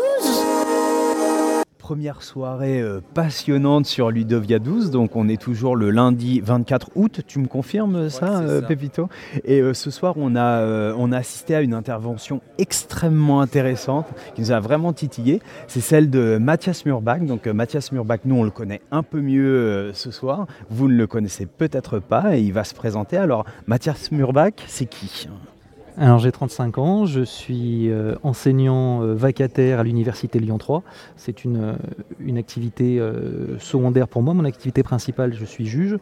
Première soirée euh, passionnante sur Ludovia 12, donc on est toujours le lundi 24 août, tu me confirmes ça, euh, ça. Pépito? Et euh, ce soir, on a, euh, on a assisté à une intervention extrêmement intéressante qui nous a vraiment titillé. C'est celle de Mathias Murbach. Donc euh, Mathias Murbach, nous on le connaît un peu mieux euh, ce soir. Vous ne le connaissez peut-être pas et il va se présenter. Alors Mathias Murbach, c'est qui? Alors j'ai 35 ans, je suis euh, enseignant euh, vacataire à l'université Lyon 3. C'est une, euh, une activité secondaire pour moi. Mon activité principale, je suis juge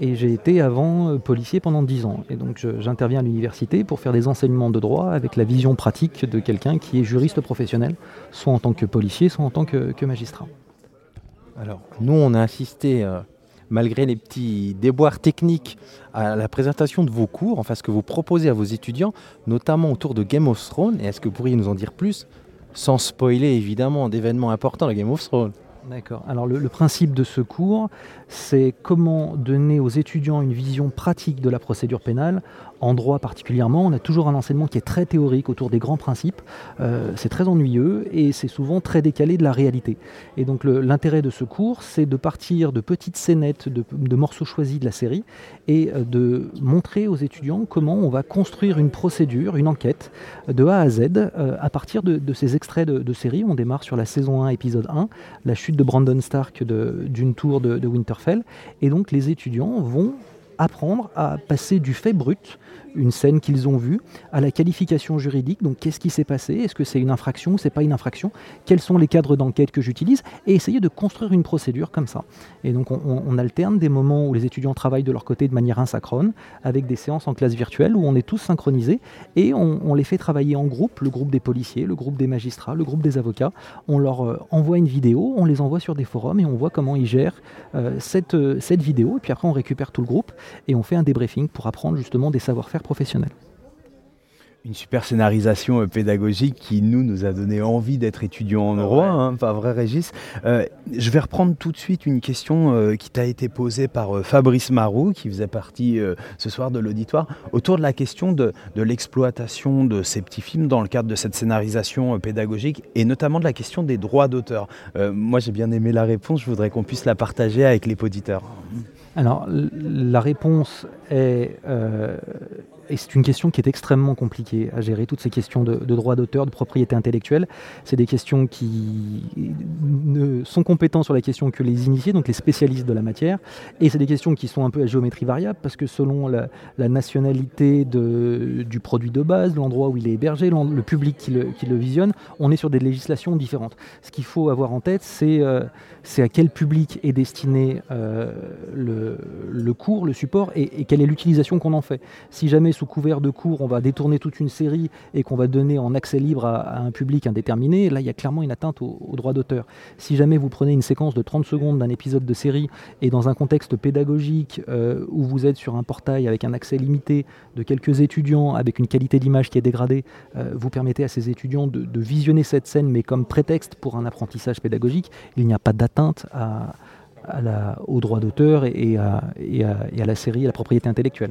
et j'ai été avant policier pendant 10 ans. Et donc j'interviens à l'université pour faire des enseignements de droit avec la vision pratique de quelqu'un qui est juriste professionnel, soit en tant que policier, soit en tant que, que magistrat. Alors, nous, on a assisté, malgré les petits déboires techniques, à la présentation de vos cours, enfin ce que vous proposez à vos étudiants, notamment autour de Game of Thrones. Et est-ce que vous pourriez nous en dire plus, sans spoiler évidemment d'événements importants de Game of Thrones? D'accord. Alors le, le principe de ce cours, c'est comment donner aux étudiants une vision pratique de la procédure pénale. En droit particulièrement, on a toujours un enseignement qui est très théorique autour des grands principes. Euh, c'est très ennuyeux et c'est souvent très décalé de la réalité. Et donc l'intérêt de ce cours, c'est de partir de petites scénettes, de, morceaux choisis de la série et euh, de montrer aux étudiants comment on va construire une procédure, une enquête de A à Z euh, à partir de, ces extraits de, de série. On démarre sur la saison 1, épisode 1, la chute de Brandon Stark d'une tour de Winterfell. Et donc les étudiants vont apprendre à passer du fait brut, une scène qu'ils ont vue, à la qualification juridique. Donc qu'est-ce qui s'est passé Est-ce que c'est une infraction ou c'est pas une infraction Quels sont les cadres d'enquête que j'utilise Et essayer de construire une procédure comme ça. Et donc on, alterne des moments où les étudiants travaillent de leur côté de manière asynchrone, avec des séances en classe virtuelle où on est tous synchronisés et on, on les fait travailler en groupe, le groupe des policiers, le groupe des magistrats, le groupe des avocats. On leur euh, envoie une vidéo, on les envoie sur des forums et on voit comment ils gèrent euh, cette, euh, cette vidéo. Et puis après, on récupère tout le groupe et on fait un débriefing pour apprendre justement des savoir-faire professionnels. Une super scénarisation euh, pédagogique qui nous nous a donné envie d'être étudiant en droit, hein, pas vrai Régis. Euh, je vais reprendre tout de suite une question euh, qui t'a été posée par euh, Fabrice Marot, qui faisait partie euh, ce soir de l'auditoire, autour de la question de, de l'exploitation de ces petits films dans le cadre de cette scénarisation euh, pédagogique et notamment de la question des droits d'auteur. Euh, moi j'ai bien aimé la réponse, je voudrais qu'on puisse la partager avec les auditeurs. Alors, la réponse est euh, et c'est une question qui est extrêmement compliquée à gérer, toutes ces questions de, droit d'auteur, de propriété intellectuelle. C'est des questions qui ne sont compétents sur la question que les initiés, donc les spécialistes de la matière, et c'est des questions qui sont un peu à géométrie variable, parce que selon la, nationalité du produit de base, l'endroit où il est hébergé, le public qui le, visionne, on est sur des législations différentes. Ce qu'il faut avoir en tête, c'est euh, à quel public est destiné euh, le, cours, le support, et, et quelle est l'utilisation qu'on en fait. Si jamais sous couvert de cours, on va détourner toute une série et qu'on va donner en accès libre à, un public indéterminé, là, il y a clairement une atteinte au, droit d'auteur. Si jamais vous prenez une séquence de 30 secondes d'un épisode de série et dans un contexte pédagogique euh, où vous êtes sur un portail avec un accès limité de quelques étudiants, avec une qualité d'image qui est dégradée, euh, vous permettez à ces étudiants de, visionner cette scène, mais comme prétexte pour un apprentissage pédagogique, il n'y a pas d'atteinte au droit d'auteur et, et à la série, à la propriété intellectuelle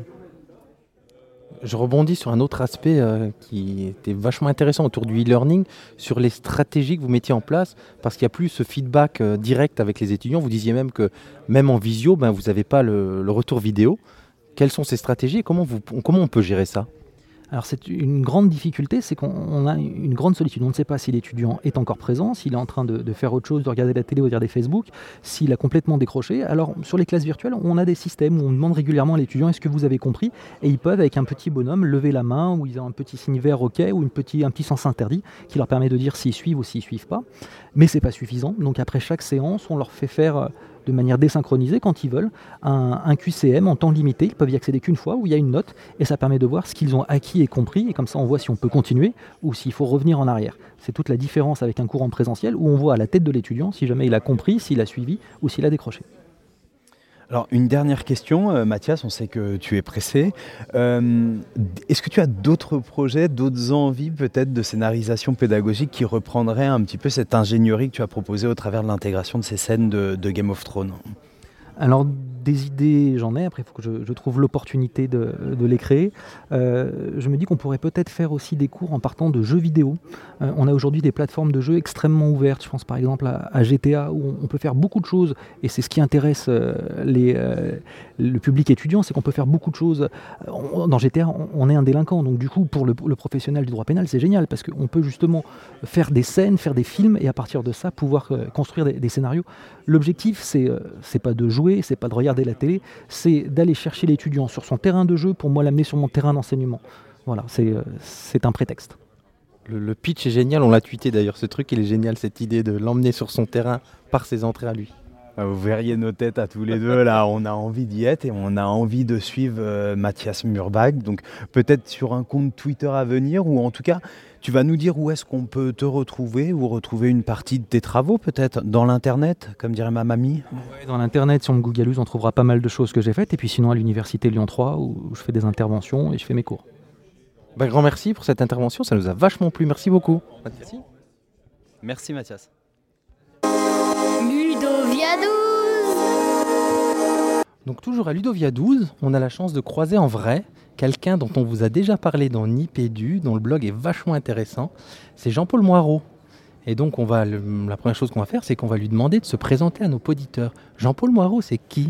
je rebondis sur un autre aspect euh, qui était vachement intéressant autour du e-learning, sur les stratégies que vous mettiez en place, parce qu'il n'y a plus ce feedback euh, direct avec les étudiants. Vous disiez même que même en visio, ben, vous n'avez pas le, retour vidéo. Quelles sont ces stratégies et comment on peut gérer ça? Alors c'est une grande difficulté, c'est qu'on a une grande solitude. On ne sait pas si l'étudiant est encore présent, s'il est en train de, faire autre chose, de regarder la télé ou de regarder Facebook, s'il a complètement décroché. Alors sur les classes virtuelles, on a des systèmes où on demande régulièrement à l'étudiant est-ce que vous avez compris? Et ils peuvent avec un petit bonhomme lever la main ou ils ont un petit signe vert OK ou un petit sens interdit qui leur permet de dire s'ils suivent ou s'ils suivent pas. Mais c'est pas suffisant. Donc après chaque séance, on leur fait faire euh, de manière désynchronisée quand ils veulent un, QCM en temps limité. Ils peuvent y accéder qu'une fois où il y a une note et ça permet de voir ce qu'ils ont acquis et compris et comme ça on voit si on peut continuer ou s'il faut revenir en arrière. C'est toute la différence avec un cours en présentiel où on voit à la tête de l'étudiant si jamais il a compris, s'il a suivi ou s'il a décroché. Alors, une dernière question, euh, Mathias, on sait que tu es pressé. Euh, est-ce que tu as d'autres projets, d'autres envies peut-être de scénarisation pédagogique qui reprendraient un petit peu cette ingénierie que tu as proposée au travers de l'intégration de ces scènes de, Game of Thrones? Des idées, j'en ai. Après, il faut que je, trouve l'opportunité de, les créer. Euh, je me dis qu'on pourrait peut-être faire aussi des cours en partant de jeux vidéo. Euh, on a aujourd'hui des plateformes de jeux extrêmement ouvertes. Je pense par exemple à, GTA où on, peut faire beaucoup de choses. Et c'est ce qui intéresse euh, les, le public étudiant, c'est qu'on peut faire beaucoup de choses. dans GTA, on, est un délinquant. Donc du coup, pour le, professionnel du droit pénal, c'est génial parce qu'on peut justement faire des scènes, faire des films et à partir de ça, pouvoir construire des, scénarios. L'objectif, c'est c'est pas de jouer, c'est pas de regarder la télé, c'est d'aller chercher l'étudiant sur son terrain de jeu pour moi l'amener sur mon terrain d'enseignement. Voilà, c'est euh, un prétexte. Le, pitch est génial, on l'a tweeté d'ailleurs, ce truc il est génial, cette idée de l'emmener sur son terrain par ses entrées à lui. Ah, vous verriez nos têtes à tous les deux, là, on a envie d'y être et on a envie de suivre euh, Mathias Murbach. Donc peut-être sur un compte Twitter à venir ou en tout cas tu vas nous dire où est-ce qu'on peut te retrouver ou retrouver une partie de tes travaux peut-être dans l'internet, comme dirait ma mamie? Dans l'internet, sur mon Google on trouvera pas mal de choses que j'ai faites. Et puis sinon à l'université Lyon 3 où je fais des interventions et je fais mes cours. Bah, grand merci pour cette intervention, ça nous a vachement plu. Merci beaucoup. Merci. Merci Mathias. Ludovia 12 Donc toujours à Ludovia 12, on a la chance de croiser en vrai quelqu'un dont on vous a déjà parlé dans Nipédu, dont le blog est vachement intéressant. C'est Jean-Paul Moirot. Et donc, on va, la première chose qu'on va faire, c'est qu'on va lui demander de se présenter à nos auditeurs. Jean-Paul Moirot, c'est qui?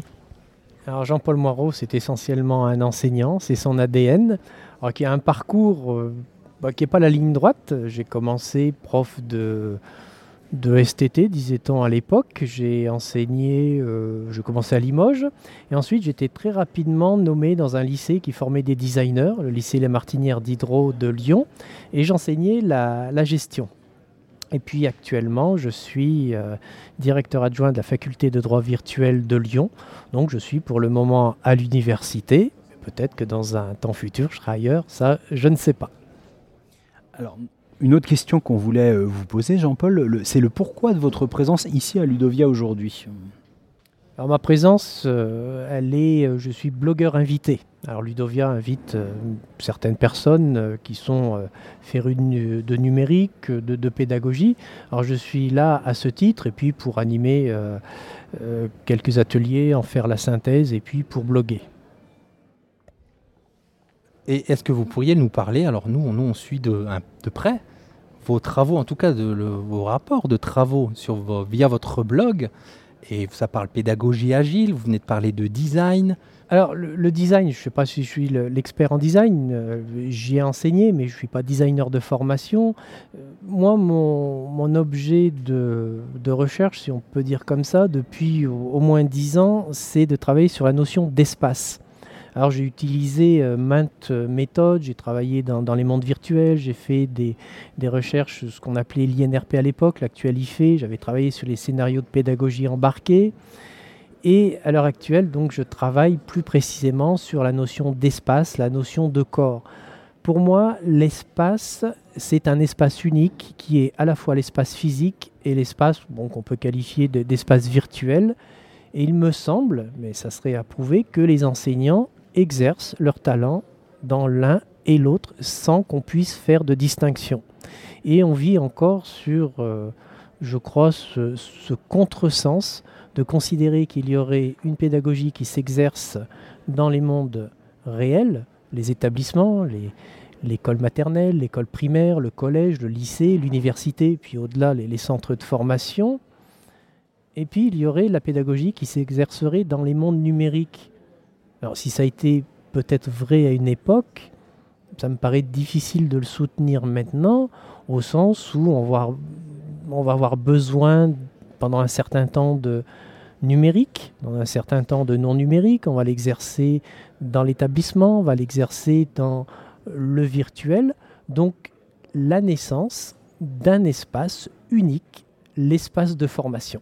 Alors, Jean-Paul Moirot, c'est essentiellement un enseignant, c'est son ADN, alors, qui a un parcours euh, bah, qui n'est pas la ligne droite. J'ai commencé prof de de STT, disait-on à l'époque. J'ai enseigné, euh, je commençais à Limoges, et ensuite j'étais très rapidement nommé dans un lycée qui formait des designers, le lycée La Martinière d'Hydro de Lyon, et j'enseignais la, gestion. Et puis actuellement, je suis euh, directeur adjoint de la faculté de droit virtuel de Lyon, donc je suis pour le moment à l'université. Peut-être que dans un temps futur, je serai ailleurs, ça, je ne sais pas. Alors, une autre question qu'on voulait euh, vous poser, Jean-Paul, c'est le pourquoi de votre présence ici à Ludovia aujourd'hui? Alors ma présence, euh, elle est, euh, je suis blogueur invité. Alors Ludovia invite certaines personnes qui sont férues de numérique, de, pédagogie. Alors je suis là à ce titre et puis pour animer quelques ateliers, en faire la synthèse et puis pour bloguer. Et est-ce que vous pourriez nous parler, alors nous, nous on suit de, de près vos travaux, en tout cas de vos rapports de travaux sur via votre blog. Et ça parle pédagogie agile, vous venez de parler de design. Alors, le, design, je ne sais pas si je suis l'expert en design, euh, j'y ai enseigné, mais je ne suis pas designer de formation. Euh, moi, mon, objet de, recherche, si on peut dire comme ça, depuis au, moins dix ans, c'est de travailler sur la notion d'espace. Alors, j'ai utilisé euh, maintes méthodes, j'ai travaillé dans, les mondes virtuels, j'ai fait des, recherches, ce qu'on appelait l'INRP à l'époque, l'actuel IFE, j'avais travaillé sur les scénarios de pédagogie embarqués. Et à l'heure actuelle, donc, je travaille plus précisément sur la notion d'espace, la notion de corps. Pour moi, l'espace, c'est un espace unique qui est à la fois l'espace physique et l'espace bon, qu'on peut qualifier d'espace virtuel. Et il me semble, mais ça serait à prouver, que les enseignants exercent leur talent dans l'un et l'autre sans qu'on puisse faire de distinction. Et on vit encore sur, euh, je crois, ce, ce contresens de considérer qu'il y aurait une pédagogie qui s'exerce dans les mondes réels, les établissements, l'école maternelle, l'école primaire, le collège, le lycée, l'université, puis au-delà les, centres de formation. Et puis il y aurait la pédagogie qui s'exercerait dans les mondes numériques. Alors si ça a été peut-être vrai à une époque, ça me paraît difficile de le soutenir maintenant, au sens où on va, avoir besoin pendant un certain temps de numérique, dans un certain temps de non numérique, on va l'exercer dans l'établissement, on va l'exercer dans le virtuel. Donc la naissance d'un espace unique, l'espace de formation.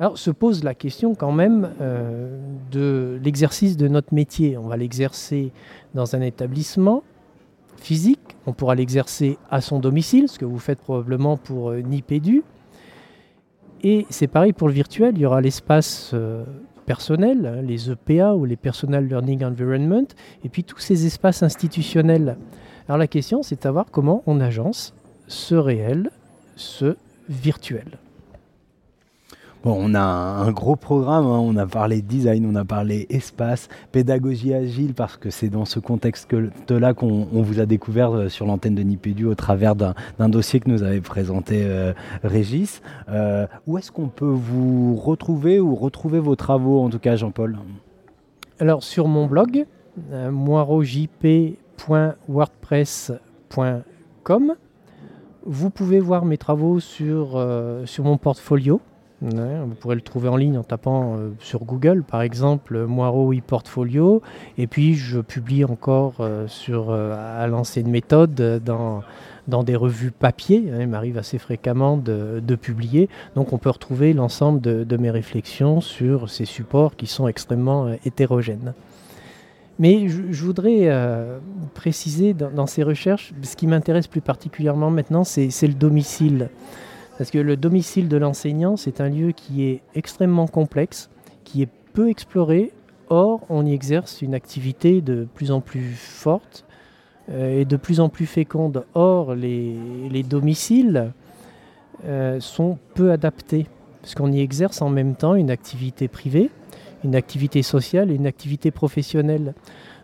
Alors se pose la question quand même euh, de l'exercice de notre métier. On va l'exercer dans un établissement physique, on pourra l'exercer à son domicile, ce que vous faites probablement pour euh, Nipédu. Et c'est pareil pour le virtuel, il y aura l'espace euh, personnel, hein, les EPA ou les Personal Learning Environment, et puis tous ces espaces institutionnels. Alors la question, c'est de savoir comment on agence ce réel, ce virtuel on a un, gros programme, hein. on a parlé design, on a parlé espace, pédagogie agile, parce que c'est dans ce contexte-là qu'on vous a découvert euh, sur l'antenne de Nipédu au travers d'un dossier que nous avait présenté euh, Régis. Euh, où est-ce qu'on peut vous retrouver ou retrouver vos travaux, en tout cas, Jean-Paul? Alors, sur mon blog, moirojp.wordpress.com, vous pouvez voir mes travaux sur, sur mon portfolio vous pourrez le trouver en ligne en tapant euh, sur Google, par exemple, Moiro e-portfolio. Et puis, je publie encore euh, sur, euh, à l'ancienne méthode dans, dans des revues papier. Hein, il m'arrive assez fréquemment de, de, publier. Donc, on peut retrouver l'ensemble de, mes réflexions sur ces supports qui sont extrêmement hétérogènes. Mais je, voudrais préciser dans, ces recherches, ce qui m'intéresse plus particulièrement maintenant, c'est le domicile. Parce que le domicile de l'enseignant, c'est un lieu qui est extrêmement complexe, qui est peu exploré. Or, on y exerce une activité de plus en plus forte euh, et de plus en plus féconde. Or, les, domiciles euh, sont peu adaptés, parce qu'on y exerce en même temps une activité privée, une activité sociale et une activité professionnelle.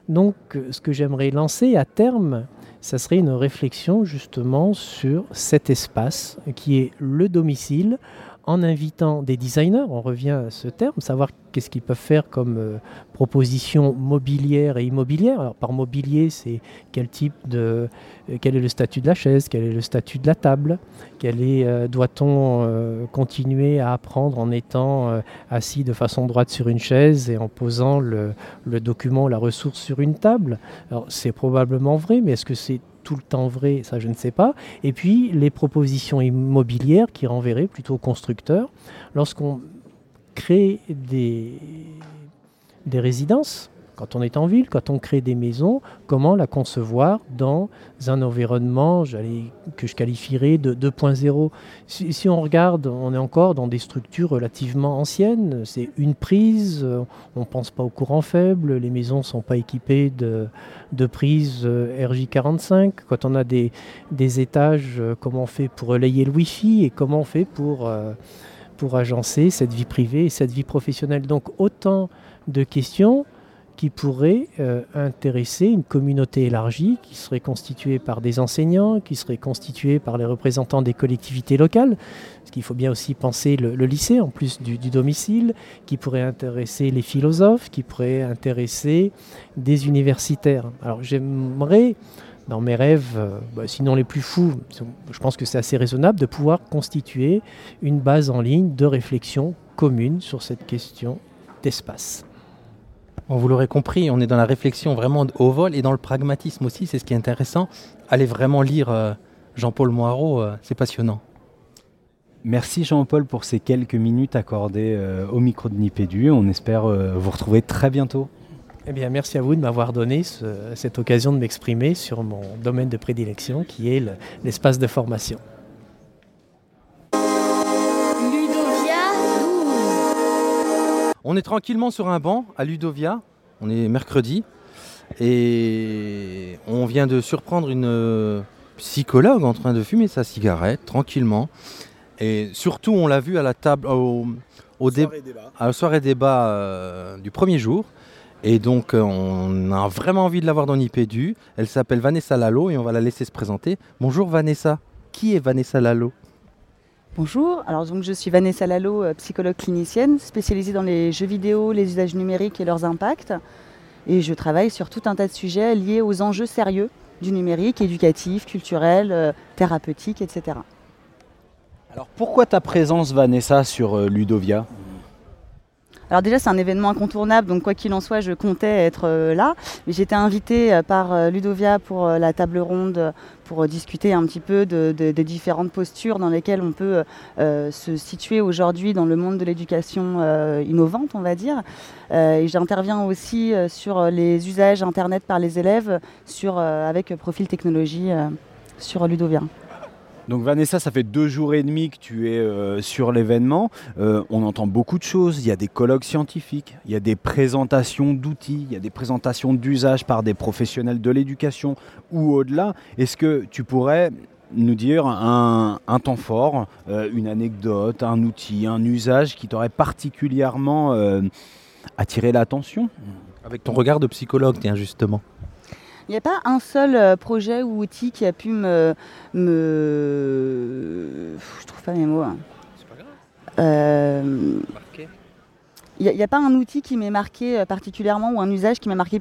Donc, ce que j'aimerais lancer à terme, ça serait une réflexion justement sur cet espace qui est le domicile en invitant des designers, on revient à ce terme, savoir qu'est-ce qu'ils peuvent faire comme euh, proposition mobilière et immobilière. Alors par mobilier, c'est quel type de, euh, quel est le statut de la chaise, quel est le statut de la table, quel est, euh, doit-on continuer à apprendre en étant assis de façon droite sur une chaise et en posant le, le document, la ressource sur une table? Alors c'est probablement vrai, mais est-ce que c'est tout le temps vrai, ça je ne sais pas. Et puis les propositions immobilières qui renverraient plutôt au constructeur. Lorsqu'on crée des, des résidences, quand on est en ville, quand on crée des maisons, comment la concevoir dans un environnement que je qualifierais de 2.0 si, on regarde, on est encore dans des structures relativement anciennes. C'est une prise, on ne pense pas au courant faible, les maisons ne sont pas équipées de, prises euh, RJ45. Quand on a des, étages, euh, comment on fait pour relayer le Wi-Fi et comment on fait pour, euh, pour agencer cette vie privée et cette vie professionnelle? Donc autant de questions qui pourrait euh, intéresser une communauté élargie qui serait constituée par des enseignants, qui serait constituée par les représentants des collectivités locales, parce qu'il faut bien aussi penser le, lycée en plus du, du, domicile, qui pourrait intéresser les philosophes, qui pourrait intéresser des universitaires. Alors j'aimerais dans mes rêves, euh, bah, sinon les plus fous, je pense que c'est assez raisonnable de pouvoir constituer une base en ligne de réflexion commune sur cette question d'espace. Bon, vous l'aurez compris, on est dans la réflexion vraiment au vol et dans le pragmatisme aussi, c'est ce qui est intéressant. Allez vraiment lire euh, Jean-Paul Moirot, euh, c'est passionnant. Merci Jean-Paul pour ces quelques minutes accordées euh, au micro de Nipédu. On espère euh, vous retrouver très bientôt. Eh bien, merci à vous de m'avoir donné ce, cette occasion de m'exprimer sur mon domaine de prédilection qui est l'espace de formation. On est tranquillement sur un banc à Ludovia, on est mercredi, et on vient de surprendre une euh, psychologue en train de fumer sa cigarette tranquillement. Et surtout, on l'a vu à la table, au, au dé à la soirée débat euh, du premier jour. Et donc, euh, on a vraiment envie de l'avoir dans Nipédu. Elle s'appelle Vanessa Lalo et on va la laisser se présenter. Bonjour Vanessa. Qui est Vanessa Lalo? Bonjour, alors donc je suis Vanessa Lalo, euh, psychologue clinicienne, spécialisée dans les jeux vidéo, les usages numériques et leurs impacts. Et je travaille sur tout un tas de sujets liés aux enjeux sérieux du numérique, éducatif, culturel, euh, thérapeutique, etc. Alors pourquoi ta présence Vanessa sur euh, Ludovia? Alors déjà c'est un événement incontournable, donc quoi qu'il en soit je comptais être là. Mais été invitée par Ludovia pour la table ronde pour euh, discuter un petit peu de- de- des différentes postures dans lesquelles on peut euh, se situer aujourd'hui dans le monde de l'éducation euh, innovante, on va dire. Euh, et j'interviens aussi euh, sur les usages Internet par les élèves sur, euh, avec Profil Technologie euh, sur Ludovia. Donc Vanessa, ça fait deux jours et demi que tu es euh, sur l'événement. Euh, on entend beaucoup de choses. Il y a des colloques scientifiques, il y a des présentations d'outils, il y a des présentations d'usage par des professionnels de l'éducation ou au-delà. Est-ce que tu pourrais nous dire un, temps fort, euh, une anecdote, un outil, un usage qui t'aurait particulièrement attiré l'attention? Avec ton regard de psychologue, tiens, justement. Il n'y a pas un seul euh, projet ou outil qui a pu me. me... Je trouve pas mes mots. hein. Euh, Il n'y a, pas un outil qui m'est marqué euh, particulièrement ou un usage qui m'a marqué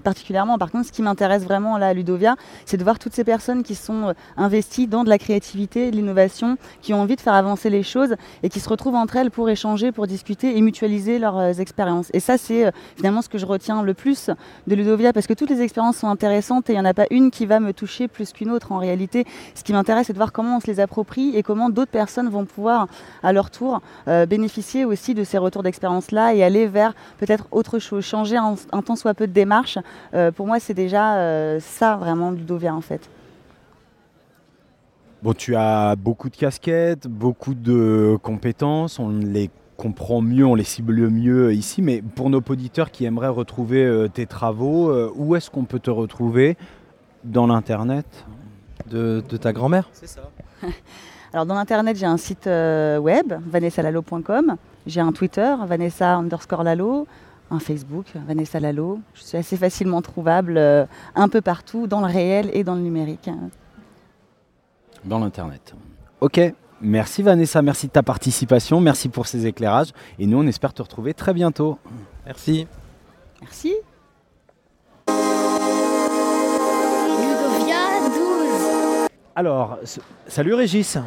particulièrement. Par contre, ce qui m'intéresse vraiment là à Ludovia, c'est de voir toutes ces personnes qui sont euh, investies dans de la créativité, de l'innovation, qui ont envie de faire avancer les choses et qui se retrouvent entre elles pour échanger, pour discuter et mutualiser leurs euh, expériences. Et ça, c'est finalement ce que je retiens le plus de Ludovia parce que toutes les expériences sont intéressantes et il n'y en a pas une qui va me toucher plus qu'une autre. En réalité, ce qui m'intéresse, c'est de voir comment on se les approprie et comment d'autres personnes vont pouvoir, à leur tour, bénéficier aussi de ces retours d'expérience-là et aller vers peut-être autre chose, changer un, un tant soit peu de démarche. Euh, pour moi, c'est déjà euh, ça vraiment Ludovia en fait. Bon, tu as beaucoup de casquettes, beaucoup de compétences, on les comprend mieux, on les cible mieux ici, mais pour nos auditeurs qui aimeraient retrouver euh, tes travaux, euh, où est-ce qu'on peut te retrouver dans l'Internet? De, de ta grand-mère? C'est ça. Alors dans l'internet, j'ai un site euh, web, vanessalalo.com. J'ai un Twitter, Vanessa underscore Lalo. Un Facebook, Vanessa Lalo. Je suis assez facilement trouvable euh, un peu partout, dans le réel et dans le numérique. Dans l'Internet. Ok, merci Vanessa, merci de ta participation, merci pour ces éclairages, et nous on espère te retrouver très bientôt. Merci. Merci. Alors, salut Régis.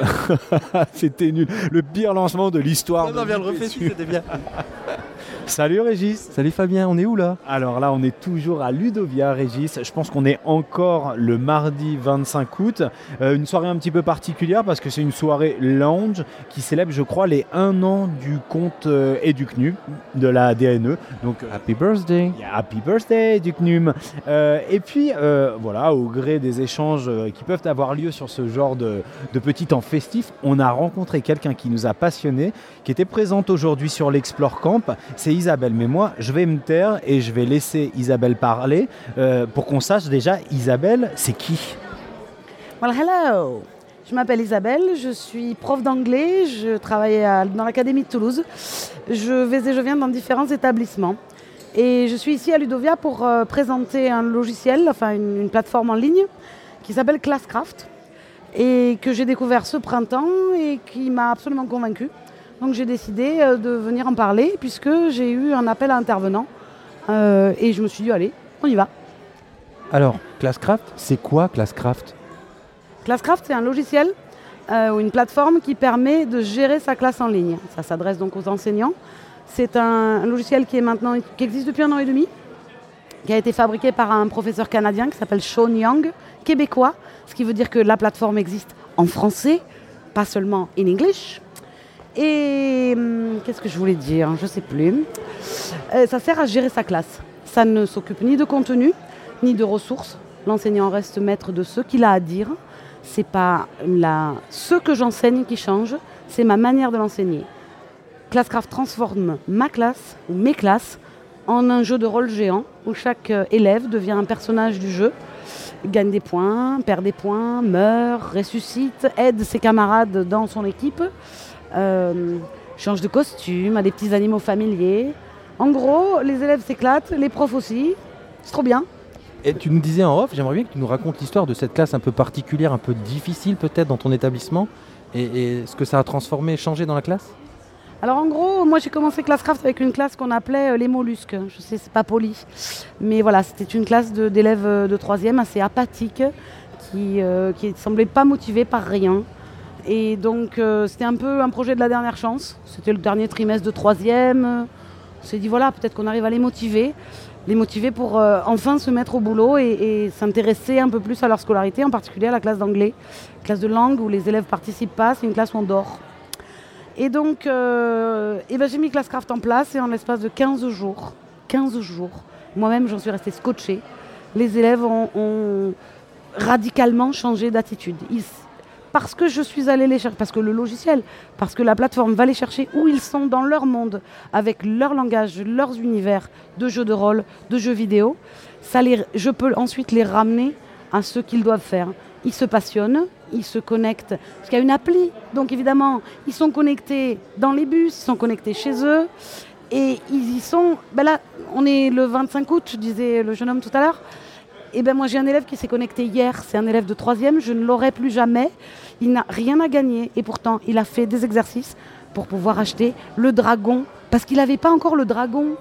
C'était nul. Le pire lancement de l'histoire. Non, non, viens le refais, c'était bien. Salut Régis. Salut Fabien, on est où là? Alors là, on est toujours à Ludovia, Régis. Je pense qu'on est encore le mardi 25 août. Euh, une soirée un petit peu particulière parce que c'est une soirée lounge qui célèbre, je crois, les 1 an du compte euh, et du CNU de la DNE. Donc, euh, Happy birthday. Yeah, Happy birthday du CNUM. Euh, et puis, voilà, au gré des échanges qui peuvent avoir lieu sur ce genre de, de petit temps festif, on a rencontré quelqu'un qui nous a passionnés, qui était présente aujourd'hui sur l'Explore Camp. C'est Isabelle. Mais moi, je vais me taire et je vais laisser Isabelle parler euh, pour qu'on sache déjà, Isabelle, c'est qui? Well, hello. Je m'appelle Isabelle, je suis prof d'anglais, je travaille dans l'Académie de Toulouse. Je vais et je viens dans différents établissements. Et je suis ici à Ludovia pour euh, présenter un logiciel, enfin une, une plateforme en ligne qui s'appelle Classcraft et que j'ai découvert ce printemps et qui m'a absolument convaincue. Donc j'ai décidé euh, de venir en parler puisque j'ai eu un appel à intervenants euh, et je me suis dit allez, on y va. Alors, Classcraft, c'est quoi Classcraft? Classcraft, c'est un logiciel euh, ou une plateforme qui permet de gérer sa classe en ligne. Ça s'adresse donc aux enseignants. C'est un, un logiciel qui est maintenant qui existe depuis un an et demi, qui a été fabriqué par un professeur canadien qui s'appelle Sean Young, québécois, ce qui veut dire que la plateforme existe en français, pas seulement in English. Et hum, qu'est-ce que je voulais dire? Je ne sais plus. Euh, ça sert à gérer sa classe. Ça ne s'occupe ni de contenu, ni de ressources. L'enseignant reste maître de ce qu'il a à dire. C'est pas la, ce que j'enseigne qui change, c'est ma manière de l'enseigner. Classcraft transforme ma classe ou mes classes en un jeu de rôle géant où chaque euh, élève devient un personnage du jeu, gagne des points, perd des points, meurt, ressuscite, aide ses camarades dans son équipe, euh, change de costume, a des petits animaux familiers. En gros, les élèves s'éclatent, les profs aussi. C'est trop bien. Et tu nous disais en off, j'aimerais bien que tu nous racontes l'histoire de cette classe un peu particulière, un peu difficile peut-être dans ton établissement, et, et ce que ça a transformé, changé dans la classe? Alors en gros, moi j'ai commencé Classcraft avec une classe qu'on appelait euh, les mollusques. Je sais, c'est pas poli. Mais voilà, c'était une classe d'élèves euh, de troisième assez apathique qui, euh, qui semblait pas motivée par rien. Et donc euh, c'était un peu un projet de la dernière chance. C'était le dernier trimestre de troisième. On s'est dit voilà, peut-être qu'on arrive à les motiver. Les motiver pour euh, enfin se mettre au boulot et, s'intéresser un peu plus à leur scolarité, en particulier à la classe d'anglais. Classe de langue où les élèves participent pas, c'est une classe où on dort. Et donc, euh, eh ben, j'ai mis Classcraft en place et en l'espace de 15 jours, 15 jours, moi-même j'en suis restée scotchée, les élèves ont, radicalement changé d'attitude. Parce que je suis allée les chercher, parce que le logiciel, parce que la plateforme va les chercher où ils sont dans leur monde, avec leur langage, leurs univers de jeux de rôle, de jeux vidéo, ça les, je peux ensuite les ramener à ce qu'ils doivent faire. Ils se passionnent, ils se connectent, parce qu'il y a une appli, donc évidemment, ils sont connectés dans les bus, ils sont connectés chez eux, et ils y sont. Ben là, on est le 25 août, disait le jeune homme tout à l'heure. Et ben moi j'ai un élève qui s'est connecté hier, c'est un élève de troisième, je ne l'aurai plus jamais. Il n'a rien à gagner et pourtant il a fait des exercices pour pouvoir acheter le dragon parce qu'il n'avait pas encore le dragon.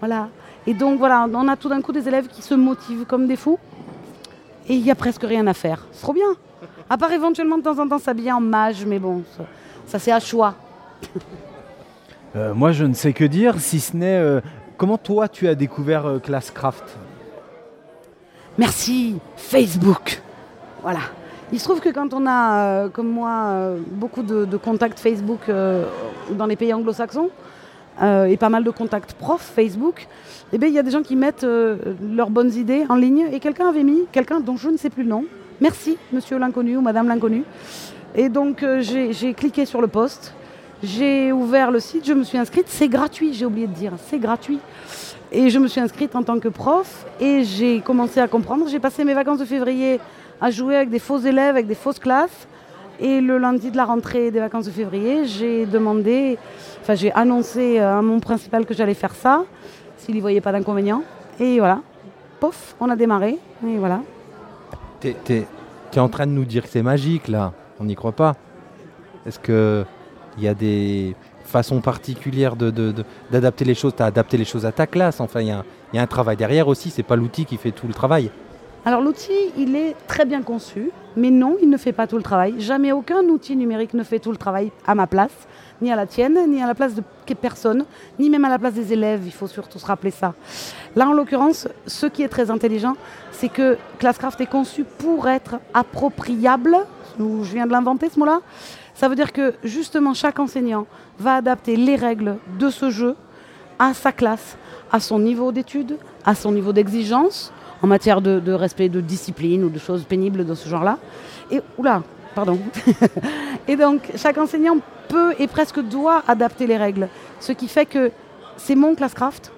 Voilà. Et donc voilà, on a tout d'un coup des élèves qui se motivent comme des fous et il n'y a presque rien à faire. C'est trop bien. À part éventuellement de temps en temps s'habiller en mage, mais bon, ça, ça, c'est à choix. Euh, Moi, je ne sais que dire, si ce n'est euh, comment toi tu as découvert euh, Classcraft? Merci Facebook. Voilà. Il se trouve que quand on a, euh, comme moi, euh, beaucoup de, contacts Facebook euh, dans les pays anglo-saxons et pas mal de contacts profs Facebook, eh bien, il y a des gens qui mettent leurs bonnes idées en ligne et quelqu'un avait mis, quelqu'un dont je ne sais plus le nom, merci monsieur l'inconnu ou madame l'inconnu. Et donc j'ai cliqué sur le post, j'ai ouvert le site, je me suis inscrite, c'est gratuit, j'ai oublié de dire, c'est gratuit. Et je me suis inscrite en tant que prof et j'ai commencé à comprendre. J'ai passé mes vacances de février à jouer avec des faux élèves, avec des fausses classes. Et le lundi de la rentrée des vacances de février, j'ai demandé, enfin j'ai annoncé à mon principal que j'allais faire ça, s'il n'y voyait pas d'inconvénient. Et voilà, pof, on a démarré. Et voilà. T'es es, en train de nous dire que c'est magique là, on n'y croit pas. Est-ce que il y a des façons particulières d'adapter de, les choses Tu as adapté les choses à ta classe, enfin il y, y, a un travail derrière aussi, c'est pas l'outil qui fait tout le travail. Alors l'outil, il est très bien conçu, mais non, il ne fait pas tout le travail. Jamais aucun outil numérique ne fait tout le travail à ma place, ni à la tienne, ni à la place de personne, ni même à la place des élèves, il faut surtout se rappeler ça. Là, en l'occurrence, ce qui est très intelligent, c'est que Classcraft est conçu pour être appropriable, je viens de l'inventer ce mot-là, ça veut dire que justement chaque enseignant va adapter les règles de ce jeu à sa classe, à son niveau d'études, à son niveau d'exigence, en matière de, respect de discipline ou de choses pénibles de ce genre-là. Et oula, pardon. et donc chaque enseignant peut et presque doit adapter les règles, ce qui fait que c'est mon Classcraft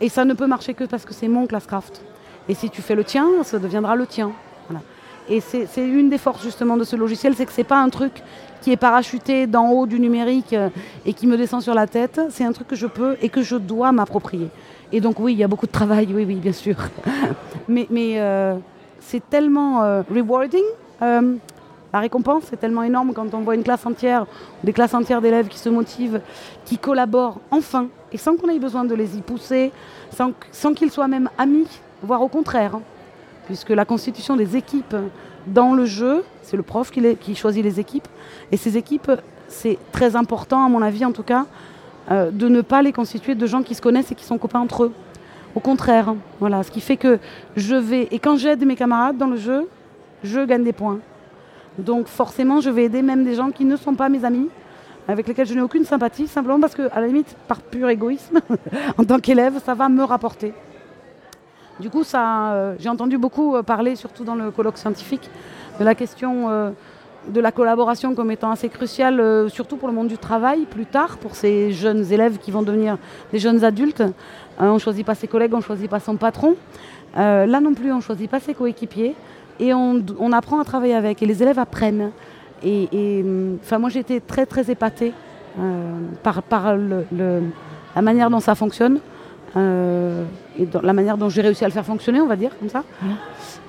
et ça ne peut marcher que parce que c'est mon Classcraft. Et si tu fais le tien, ça deviendra le tien. Voilà. Et c'est une des forces justement de ce logiciel, c'est que c'est pas un truc qui est parachuté d'en haut du numérique euh, et qui me descend sur la tête. C'est un truc que je peux et que je dois m'approprier. Et donc oui, il y a beaucoup de travail, oui, oui, bien sûr. mais euh, c'est tellement euh, rewarding. la récompense est tellement énorme quand on voit une classe entière, des classes entières d'élèves qui se motivent, qui collaborent enfin, et sans qu'on ait besoin de les y pousser, sans, sans qu'ils soient même amis, voire au contraire. Puisque la constitution des équipes dans le jeu, c'est le prof qui, choisit les équipes, et ces équipes, c'est très important, à mon avis en tout cas, euh, de ne pas les constituer de gens qui se connaissent et qui sont copains entre eux. Au contraire, voilà, ce qui fait que je vais, et quand j'aide mes camarades dans le jeu, je gagne des points. Donc forcément, je vais aider même des gens qui ne sont pas mes amis, avec lesquels je n'ai aucune sympathie, simplement parce que, à la limite, par pur égoïsme, en tant qu'élève, ça va me rapporter. Du coup, ça, euh, j'ai entendu beaucoup euh, parler, surtout dans le colloque scientifique, de la question euh, de la collaboration comme étant assez cruciale, surtout pour le monde du travail, plus tard, pour ces jeunes élèves qui vont devenir des jeunes adultes. On ne choisit pas ses collègues, on ne choisit pas son patron. Là non plus, on ne choisit pas ses coéquipiers. Et on, apprend à travailler avec. Et les élèves apprennent. Et, hum, enfin, moi, j'ai été très, très épatée par, la manière dont ça fonctionne. Euh, et dans la manière dont j'ai réussi à le faire fonctionner, on va dire, comme ça.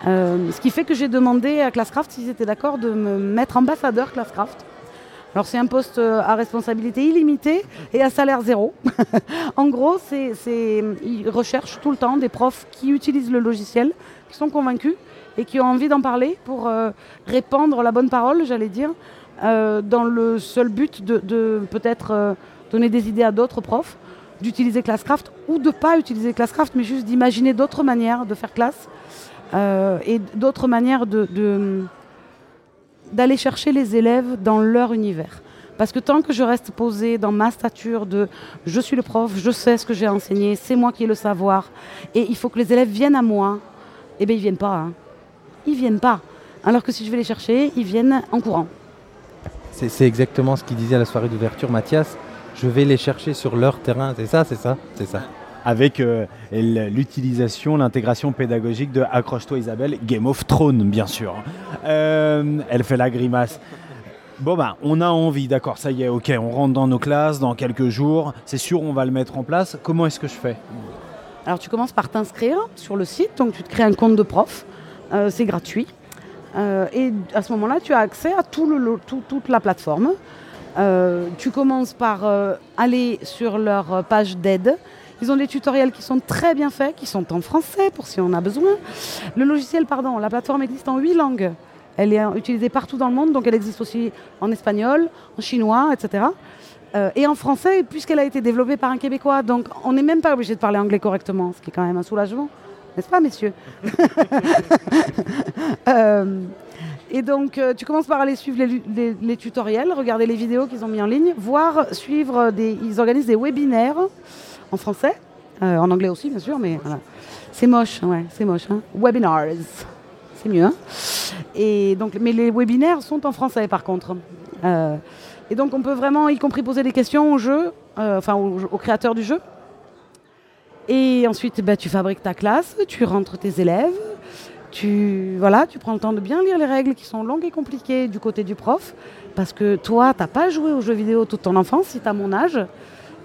Euh, ce qui fait que j'ai demandé à Classcraft s'ils étaient d'accord de me mettre ambassadeur Classcraft. Alors c'est un poste euh, à responsabilité illimitée et à salaire zéro. en gros, c'est, c'est- ils recherchent tout le temps des profs qui utilisent le logiciel, qui sont convaincus et qui ont envie d'en parler pour euh, répandre la bonne parole, j'allais dire, dans le seul but de, de peut-être donner des idées à d'autres profs d'utiliser Classcraft ou de pas utiliser Classcraft, mais juste d'imaginer d'autres manières de faire classe euh, et d'autres manières de, d'aller chercher les élèves dans leur univers. Parce que tant que je reste posée dans ma stature de je suis le prof, je sais ce que j'ai enseigné, c'est moi qui ai le savoir, et il faut que les élèves viennent à moi, eh bien ils viennent pas. hein. Ils viennent pas. Alors que si je vais les chercher, ils viennent en courant. C'est exactement ce qu'il disait à la soirée d'ouverture, Mathias. Je vais les chercher sur leur terrain. C'est ça, c'est ça, c'est ça. avec euh, l'utilisation, l'intégration pédagogique de Accroche-toi Isabelle, Game of Thrones, bien sûr. Euh, elle fait la grimace. Bon bah, on a envie, d'accord, ça y est, ok, on rentre dans nos classes dans quelques jours, c'est sûr, on va le mettre en place. Comment est-ce que je fais? Alors tu commences par t'inscrire sur le site, donc tu te crées un compte de prof, euh, c'est gratuit. Euh, et à ce moment-là, tu as accès à tout le, tout- toute la plateforme. Euh, tu commences par euh, aller sur leur euh, page d'aide. Ils ont des tutoriels qui sont très bien faits, qui sont en français pour si on a besoin. Le logiciel, pardon, la plateforme existe en huit langues. Elle est utilisée partout dans le monde, donc elle existe aussi en espagnol, en chinois, etc. Et en français, puisqu'elle a été développée par un Québécois. Donc on n'est même pas obligé de parler anglais correctement, ce qui est quand même un soulagement. N'est-ce pas, messieurs? Et donc, euh, tu commences par aller suivre les, tutoriels, regarder les vidéos qu'ils ont mis en ligne, voir suivre des. Ils organisent des webinaires en français, euh, en anglais aussi, bien sûr, mais voilà. C'est moche, ouais, c'est moche. hein. Webinars, c'est mieux. hein. Et donc, mais les webinaires sont en français, par contre. Euh, et donc, on peut vraiment, y compris poser des questions au jeu, enfin, au, au créateur du jeu. Et ensuite, bah, tu fabriques ta classe, tu rentres tes élèves, tu, voilà, tu prends le temps de bien lire les règles qui sont longues et compliquées du côté du prof, parce que toi, tu n'as pas joué aux jeux vidéo toute ton enfance, si tu as mon âge.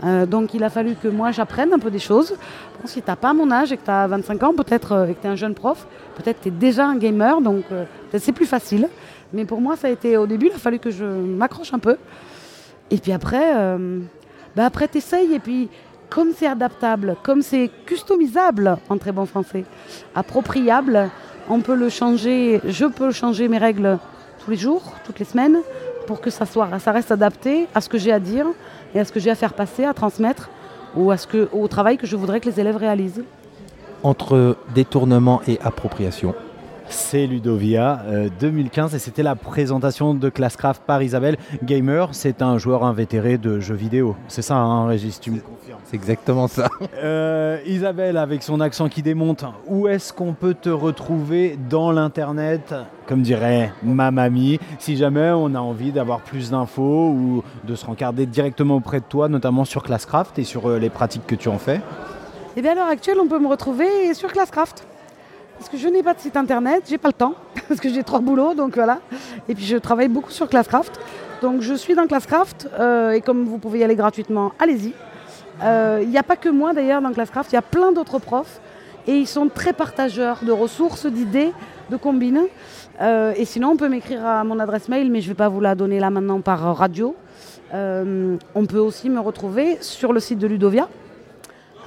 Euh, donc il a fallu que moi j'apprenne un peu des choses. Si tu n'as pas mon âge et que tu as 25 ans, peut-être euh, que tu es un jeune prof, peut-être que tu es déjà un gamer, donc euh, c'est plus facile. Mais pour moi, ça a été au début, il a fallu que je m'accroche un peu. Et puis après, bah après tu essayes. Et puis, comme c'est adaptable, comme c'est customisable en très bon français, appropriable, on peut le changer. Je peux changer mes règles tous les jours, toutes les semaines, pour que ça, soit, ça reste adapté à ce que j'ai à dire et à ce que j'ai à faire passer, à transmettre, ou à ce que, au travail que je voudrais que les élèves réalisent. Entre détournement et appropriation. C'est Ludovia euh, 2015 et c'était la présentation de Classcraft par Isabelle. Gamer, c'est un joueur invétéré de jeux vidéo. C'est ça, hein, Régis, tu me confirmes. C'est exactement ça. Euh, Isabelle, avec son accent qui démonte, où est-ce qu'on peut te retrouver dans l'internet? Comme dirait ma mamie, si jamais on a envie d'avoir plus d'infos ou de se rencarder directement auprès de toi, notamment sur Classcraft et sur euh, les pratiques que tu en fais. Et bien à l'heure actuelle, on peut me retrouver sur Classcraft. Parce que je n'ai pas de site internet, j'ai pas le temps, parce que j'ai trois boulots, donc voilà. Et puis je travaille beaucoup sur Classcraft. Donc je suis dans Classcraft, euh, et comme vous pouvez y aller gratuitement, allez-y. Euh, Il n'y a pas que moi d'ailleurs dans Classcraft, il y a plein d'autres profs, et ils sont très partageurs de ressources, d'idées, de combines. Euh, et sinon, on peut m'écrire à mon adresse mail, mais je ne vais pas vous la donner là maintenant par radio. On peut aussi me retrouver sur le site de Ludovia,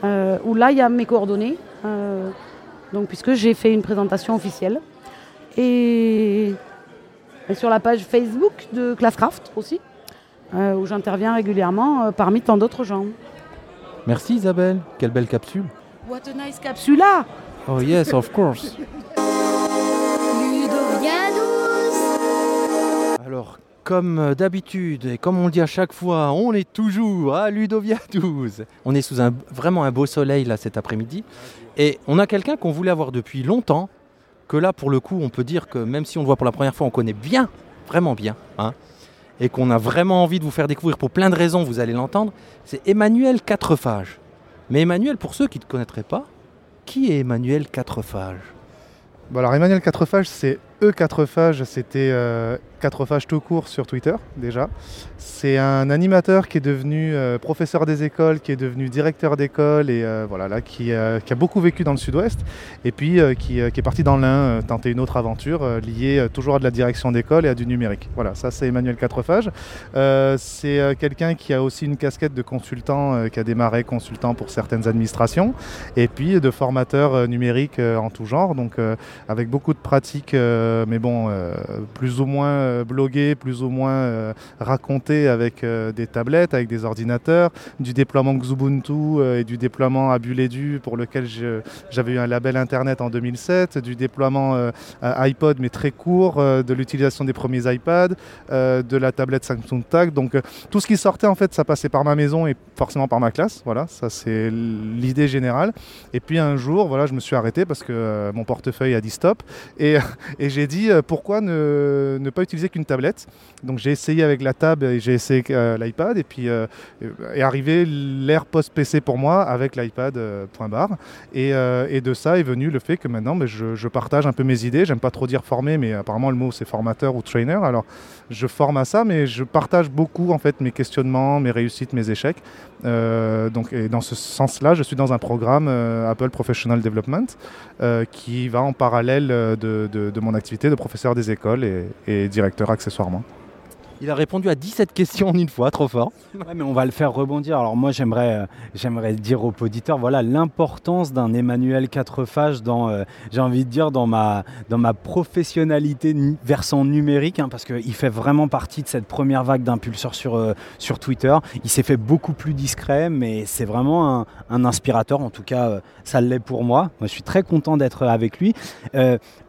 où là, il y a mes coordonnées, donc, puisque j'ai fait une présentation officielle. Et, et sur la page Facebook de Classcraft aussi, euh, où j'interviens régulièrement euh, parmi tant d'autres gens. Merci Isabelle, quelle belle capsule. What a nice capsula Oh yes, of course. comme d'habitude, et comme on le dit à chaque fois, on est toujours à Ludovia 12. On est sous vraiment un beau soleil là cet après-midi. Et on a quelqu'un qu'on voulait avoir depuis longtemps, que là pour le coup on peut dire que même si on le voit pour la première fois, on connaît bien, vraiment bien, hein, et qu'on a vraiment envie de vous faire découvrir pour plein de raisons, vous allez l'entendre, c'est Emmanuel Quatrephage. Mais Emmanuel, pour ceux qui ne connaîtraient pas, qui est Emmanuel Quatrephage Bon alors Emmanuel Quatrephage, c'est E4phage, c'était euh, Quatrephage tout court sur Twitter déjà. C'est un animateur qui est devenu euh, professeur des écoles, qui est devenu directeur d'école et euh, voilà là qui, euh, qui a beaucoup vécu dans le sud-ouest et puis qui, est parti dans l'Ain tenter une autre aventure liée toujours à de la direction d'école et à du numérique. Voilà, ça c'est Emmanuel Quatrephage. Euh, c'est quelqu'un qui a aussi une casquette de consultant, qui a démarré consultant pour certaines administrations et puis de formateur numérique en tout genre, donc avec beaucoup de pratiques, mais bon, plus ou moins euh, bloguées, plus ou moins euh, racontées avec euh, des tablettes, avec des ordinateurs, du déploiement Xubuntu euh, et du déploiement Abuledu pour lequel j'avais eu un label internet en 2007, du déploiement iPod mais très court, de l'utilisation des premiers iPads, de la tablette Samsung Tag, donc tout ce qui sortait en fait ça passait par ma maison et forcément par ma classe, voilà, ça c'est l'idée générale. Et puis un jour, voilà, je me suis arrêté parce que euh, mon portefeuille a dit stop et, et j'ai dit euh, pourquoi ne, pas utiliser qu'une tablette? Donc j'ai essayé avec la tab et j'ai essayé euh, l'iPad et puis est arrivé l'ère post-PC pour moi avec l'iPad point barre. Et, et de ça est venu le fait que maintenant ben, je, je partage un peu mes idées. J'aime pas trop dire former, mais apparemment le mot c'est formateur ou trainer. Alors je forme à ça, mais je partage beaucoup en fait mes questionnements, mes réussites, mes échecs. Euh, et dans ce sens-là, je suis dans un programme euh, Apple Professional Development euh, qui va en parallèle de, mon activité de professeur des écoles et directeur accessoirement. Il a répondu à 17 questions en une fois, trop fort. Mais on va le faire rebondir. Alors moi, j'aimerais, euh, j'aimerais dire aux auditeurs, voilà, l'importance d'un Emmanuel Quatrephage dans, euh, j'ai envie de dire, dans ma, dans ma professionnalité nu- versant numérique, hein, parce qu'il fait vraiment partie de cette première vague d'impulseurs sur, euh, sur Twitter. Il s'est fait beaucoup plus discret, mais c'est vraiment un, inspirateur. En tout cas, ça l'est pour moi. Moi, je suis très content d'être avec lui.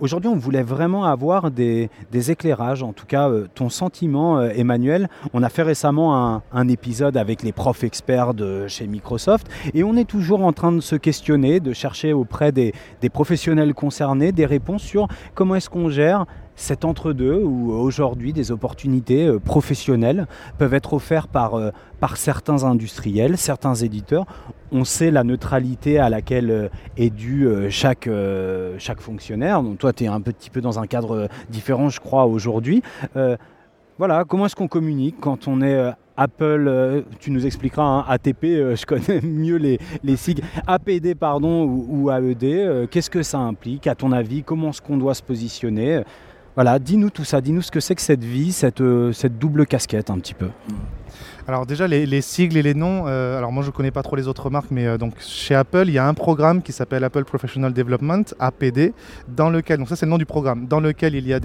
Aujourd'hui, on voulait vraiment avoir des, éclairages, en tout cas, ton sentiment, euh, Emmanuel. On a fait récemment un, épisode avec les profs experts de chez Microsoft et on est toujours en train de se questionner, de chercher auprès des, professionnels concernés des réponses sur comment est-ce qu'on gère cet entre-deux où aujourd'hui des opportunités euh, professionnelles peuvent être offertes par, euh, par certains industriels, certains éditeurs. On sait la neutralité à laquelle est euh, chaque, fonctionnaire. Donc toi, tu es un petit peu dans un cadre différent, je crois, aujourd'hui. Voilà, comment est-ce qu'on communique quand on est euh, Apple, euh, tu nous expliqueras, hein, ATP, euh, je connais mieux les, les APD pardon, ou, AED, qu'est-ce que ça implique à ton avis, comment est-ce qu'on doit se positionner Voilà, dis-nous tout ça, dis-nous ce que c'est que cette vie, cette double casquette un petit peu. Alors déjà les, les sigles et les noms, euh, alors moi je connais pas trop les autres marques, mais euh, donc chez Apple il y a un programme qui s'appelle Apple Professional Development (APD), dans lequel donc ça c'est le nom du programme, dans lequel il y a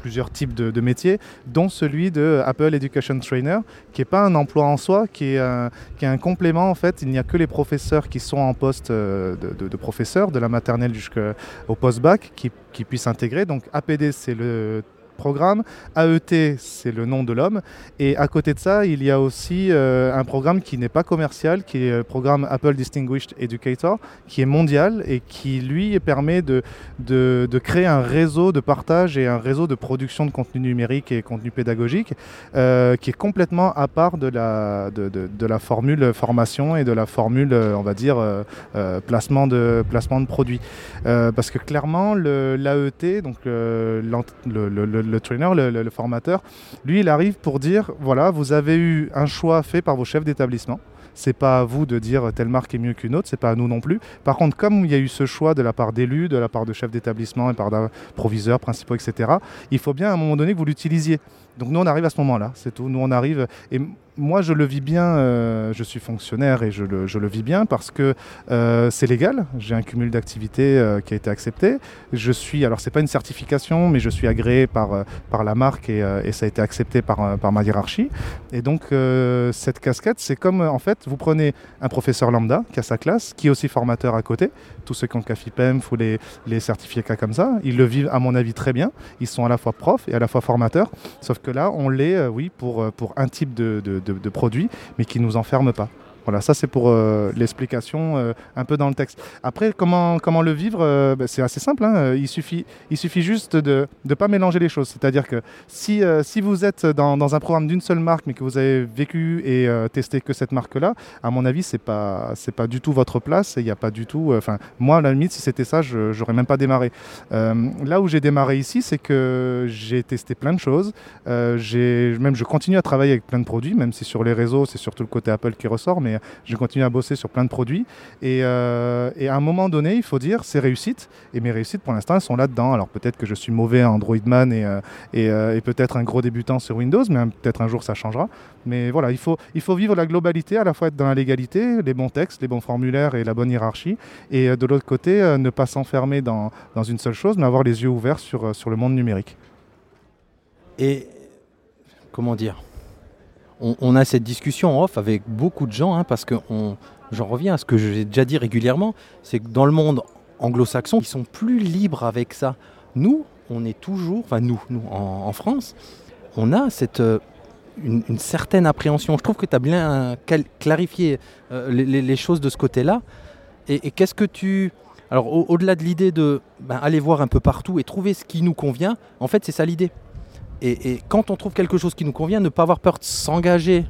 plusieurs types de, métiers, dont celui de Apple Education Trainer, qui est pas un emploi en soi, qui est un, complément en fait. Il n'y a que les professeurs qui sont en poste euh, de, de, de professeur, de la maternelle jusqu'au post-bac, qui, qui puissent intégrer. Donc APD c'est le programme. AET, c'est le nom de l'homme. Et à côté de ça, il y a aussi euh, un programme qui n'est pas commercial, qui est le programme Apple Distinguished Educator, qui est mondial et qui, lui, permet de, de, de créer un réseau de partage et un réseau de production de contenu numérique et contenu pédagogique euh, qui est complètement à part de la, de, de- la formule formation et de la formule, euh, on va dire, euh, euh, placement, de, placement de produits. Euh, parce que clairement, l'AET, donc euh, le- le- le trainer, le, formateur, lui, il arrive pour dire voilà, vous avez eu un choix fait par vos chefs d'établissement. C'est pas à vous de dire telle marque est mieux qu'une autre, c'est pas à nous non plus. Par contre, comme il y a eu ce choix de la part d'élus, de la part de chefs d'établissement et par proviseurs, principaux, etc., il faut bien à un moment donné que vous l'utilisiez. Donc nous, on arrive à ce moment-là, c'est tout. Nous, on arrive. Et moi, je le vis bien, euh, je suis fonctionnaire et je le, je le vis bien parce que euh, c'est légal. J'ai un cumul d'activités euh, qui a été accepté. Je suis, alors c'est pas une certification, mais je suis agréé par, par la marque et, ça a été accepté par, par ma hiérarchie. Et donc, cette casquette, c'est comme en fait, vous prenez un professeur lambda qui a sa classe, qui est aussi formateur à côté. Tous ceux qui ont le CAFIPEMF ou les, les certificats comme ça, ils le vivent à mon avis très bien. Ils sont à la fois profs et à la fois formateurs. Sauf que là, on l'est, oui, pour, pour un type de, de- de produit, mais qui ne nous enferme pas. Voilà, ça c'est pour euh, l'explication euh, un peu dans le texte. Après, comment, comment le vivre euh, ben, C'est assez simple. hein. Il, suffit, il suffit juste de ne pas mélanger les choses. C'est-à-dire que si, si vous êtes dans, dans un programme d'une seule marque, mais que vous avez vécu et testé que cette marque-là, à mon avis, c'est pas pas du tout votre place. Il n'y a pas du tout. Enfin, moi, à la limite, si c'était ça, je j'aurais même pas démarré. Là où j'ai démarré ici, c'est que j'ai testé plein de choses. J'ai même je continue à travailler avec plein de produits, même si sur les réseaux, c'est surtout le côté Apple qui ressort, mais je continue à bosser sur plein de produits. Et, euh, et à un moment donné, il faut dire, c'est réussite. Et mes réussites, pour l'instant, elles sont là-dedans. Alors peut-être que je suis mauvais à Android Man et, euh, euh, et peut-être un gros débutant sur Windows, mais peut-être un jour ça changera. Mais voilà, il faut, il faut vivre la globalité, à la fois être dans la légalité, les bons textes, les bons formulaires et la bonne hiérarchie. Et de l'autre côté, ne pas s'enfermer dans, dans une seule chose, mais avoir les yeux ouverts sur, sur le monde numérique. Et comment dire? On, a cette discussion en off avec beaucoup de gens, hein, parce que j'en reviens à ce que j'ai déjà dit régulièrement, c'est que dans le monde anglo-saxon, ils sont plus libres avec ça. Nous, on est toujours, enfin nous, en, France, on a euh, une, certaine appréhension. Je trouve que tu as bien clarifié euh, les, choses de ce côté-là. Et, qu'est-ce que tu... Alors au- au-delà de l'idée de ben, aller voir un peu partout et trouver ce qui nous convient, en fait c'est ça l'idée. Et, quand on trouve quelque chose qui nous convient, ne pas avoir peur de s'engager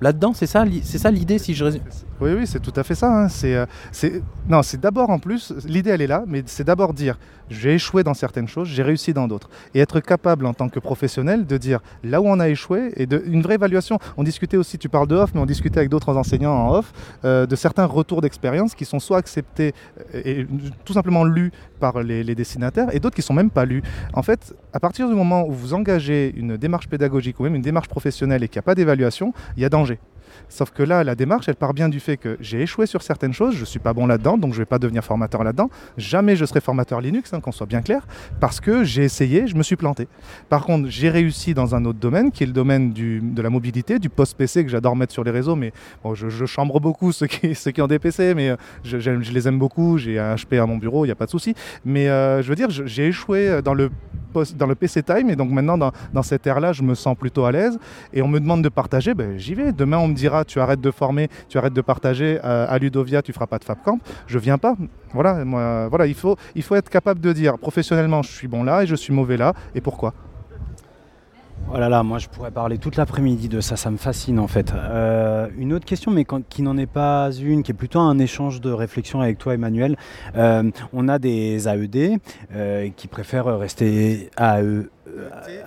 là-dedans, c'est ça, c'est ça l'idée si je résume. Oui, oui, c'est tout à fait ça. hein. C'est, euh, c'est- non, c'est d'abord en plus, l'idée elle est là, mais c'est d'abord dire j'ai échoué dans certaines choses, j'ai réussi dans d'autres. Et être capable en tant que professionnel de dire là où on a échoué et de, une vraie évaluation. On discutait aussi, tu parles de off, mais on discutait avec d'autres enseignants en off euh, de certains retours d'expérience qui sont soit acceptés euh, et, tout simplement lus par les, les dessinataires et d'autres qui sont même pas lus. En fait, à partir du moment où vous engagez une démarche pédagogique ou même une démarche professionnelle et qu'il n'y a pas d'évaluation, il y a danger. Sauf que là, la démarche, elle part bien du fait que j'ai échoué sur certaines choses, je ne suis pas bon là-dedans, donc je ne vais pas devenir formateur là-dedans. Jamais je serai formateur Linux, hein, qu'on soit bien clair, parce que j'ai essayé, je me suis planté. Par contre, j'ai réussi dans un autre domaine, qui est le domaine du- de la mobilité, du post-PC que j'adore mettre sur les réseaux, mais bon, je, chambre beaucoup ceux qui, ceux qui ont des PC, mais euh, je, les aime beaucoup, j'ai un HP à mon bureau, il n'y a pas de souci. Mais euh, je veux dire, j'ai échoué dans le dans le PC Time et donc maintenant dans, dans cette ère-là, je me sens plutôt à l'aise et on me demande de partager, ben, j'y vais. Demain, on me dira tu arrêtes de former, tu arrêtes de partager euh, à Ludovia, tu feras pas de Fabcamp. Je viens pas. Voilà, moi, voilà, il faut, il faut être capable de dire professionnellement, je suis bon là et je suis mauvais là et pourquoi? Oh là là, moi je pourrais parler toute l'après-midi de ça, ça me fascine en fait. Euh, une autre question, mais quand- qui n'en est pas une, qui est plutôt un échange de réflexion avec toi Emmanuel. Euh, on a des AED euh, qui préfèrent rester AE, euh,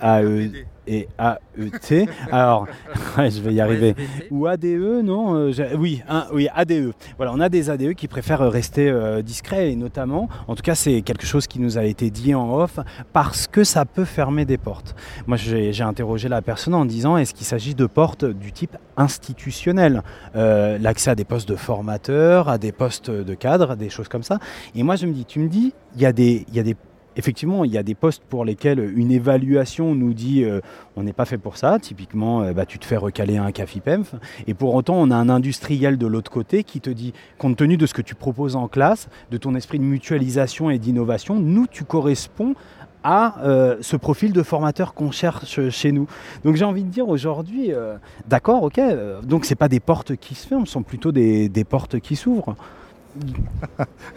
AE et AET. Alors, ouais, je vais y arriver. Ou ADE, non euh, Oui, un- oui, ADE. Voilà, on a des ADE qui préfèrent rester euh, discrets et notamment, en tout cas, c'est quelque chose qui nous a été dit en off parce que ça peut fermer des portes. Moi, j'ai interrogé la personne en disant est-ce qu'il s'agit de portes du type institutionnel? Euh, L'accès à des postes de formateurs, à des postes de cadres, des choses comme ça. Et moi, je me dis, tu me dis, il y a des, il y a des effectivement, il y a des postes pour lesquels une évaluation nous dit euh, on n'est pas fait pour ça. Typiquement, euh, bah, tu te fais recaler un CAFIPEMF. Et pour autant, on a un industriel de l'autre côté qui te dit, compte tenu de ce que tu proposes en classe, de ton esprit de mutualisation et d'innovation, nous, tu corresponds à euh, ce profil de formateur qu'on cherche chez nous. Donc j'ai envie de dire aujourd'hui, d'accord, ok, donc c'est pas des portes qui se ferment, ce sont plutôt des, des portes qui s'ouvrent.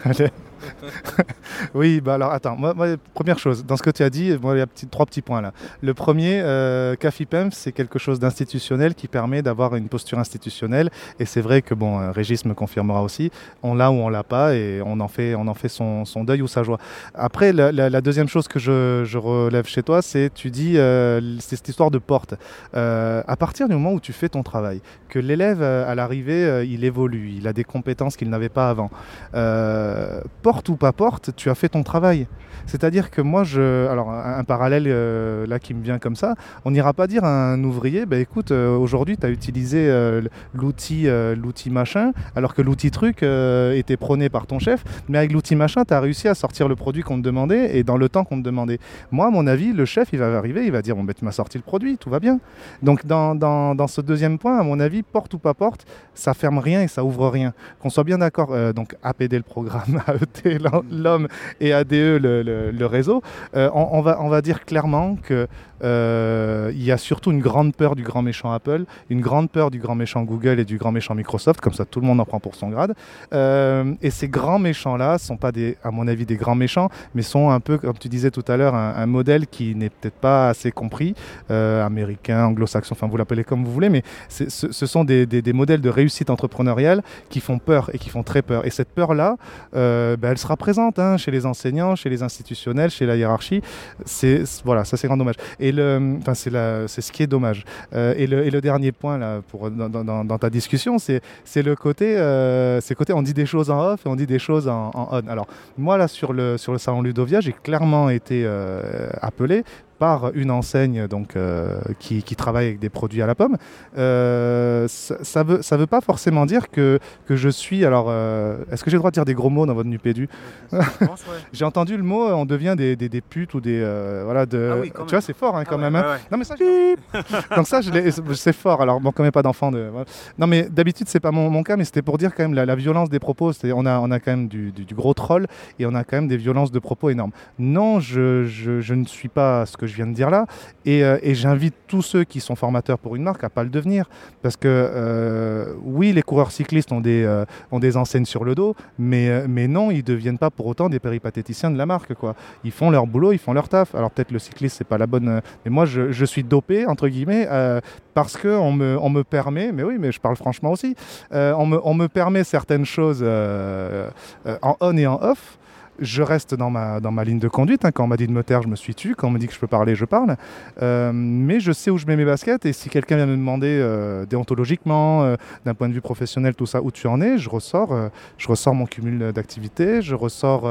Oui, bah alors attends, moi, première chose, dans ce que tu as dit, moi, il y a trois petits points là. Le premier, euh, CAFIPEMF, c'est quelque chose d'institutionnel qui permet d'avoir une posture institutionnelle. Et c'est vrai que, bon, euh, Régis me confirmera aussi, on l'a ou on l'a pas et on en fait, on en fait son, deuil ou sa joie. Après, la, deuxième chose que je, relève chez toi, c'est tu dis, euh, c'est cette histoire de porte. Euh, à partir du moment où tu fais ton travail, que l'élève à l'arrivée, il évolue, il a des compétences qu'il n'avait pas avant. Euh, porte ou pas porte, tu as fait ton travail. C'est-à-dire que moi, je, alors un, parallèle euh, là qui me vient comme ça, on n'ira pas dire à un ouvrier, bah, écoute, euh, aujourd'hui tu as utilisé euh, l'outil, l'outil machin, alors que l'outil truc était prôné par ton chef, mais avec l'outil machin, tu as réussi à sortir le produit qu'on te demandait et dans le temps qu'on te demandait. Moi, à mon avis, le chef, il va arriver, il va dire, bon, ben, tu m'as sorti le produit, tout va bien. Donc dans, ce deuxième point, à mon avis, porte ou pas porte, ça ferme rien et ça ouvre rien. Qu'on soit bien d'accord, donc APD le programme, AET l'homme et ADE le, réseau, euh, on, va, dire clairement que il y a surtout une grande peur du grand méchant Apple, une grande peur du grand méchant Google et du grand méchant Microsoft, comme ça tout le monde en prend pour son grade. Euh, et ces grands méchants-là sont pas à mon avis des grands méchants, mais sont un peu, comme tu disais tout à l'heure, un, modèle qui n'est peut-être pas assez compris, euh, américain, anglo-saxon, enfin vous l'appelez comme vous voulez, mais ce, sont des, modèles de réussite entrepreneuriale qui font peur et qui font très peur. Et cette peur-là, euh, ben, elle sera présente hein, chez les enseignants, chez les institutionnels, chez la hiérarchie. Voilà, ça c'est grand dommage. Enfin c'est ce qui est dommage. Euh, et, le, et dernier point dans, ta discussion, c'est c'est le côté, euh, c'est le côté, on dit des choses en off et on dit des choses en, on. Alors moi là sur le sur le salon Ludovia, j'ai clairement été euh, appelé par une enseigne donc, euh, qui, qui travaille avec des produits à la pomme. Euh, ça, ça veut, ça veut pas forcément dire que, que je suis. Alors, euh, est-ce que j'ai le droit de dire des gros mots dans votre NUPEDU J'ai entendu le mot, on devient des, des, des putes ou des. voilà, de, Ah oui, tu vois, c'est fort hein, Ah quand ouais, même. hein. ouais, ouais. Non, mais ça, Donc, ça, c'est fort. Alors, bon, quand même pas d'enfant. De... voilà. Non, mais d'habitude, c'est pas mon, mon cas, mais c'était pour dire quand même la, la violence des propos. On a, on a quand même du, du- du gros troll et on a quand même des violences de propos énormes. Non, je, je, je ne suis pas ce que je viens de dire là. Et, euh, et j'invite tous ceux qui sont formateurs pour une marque à pas le devenir. Parce que euh, oui, les coureurs cyclistes ont des, euh, ont des enseignes sur le dos, mais, non, ils ne deviennent pas pour autant des péripatéticiens de la marque. Quoi. Ils font leur boulot, ils font leur taf. Alors peut-être le cycliste, c'est pas la bonne... mais moi, je, suis dopé, entre guillemets, parce qu'on me, on me permet, mais oui, mais je parle franchement aussi, on, me, permet certaines choses en on et en off. Je reste dans ma, dans ma ligne de conduite. hein. Quand on m'a dit de me taire, je me suis tu. Quand on me dit que je peux parler, je parle. Euh, mais je sais où je mets mes baskets. Et si quelqu'un vient me demander euh, déontologiquement, euh, d'un point de vue professionnel, tout ça, où tu en es, je ressors, je ressors mon cumul d'activités, je ressors,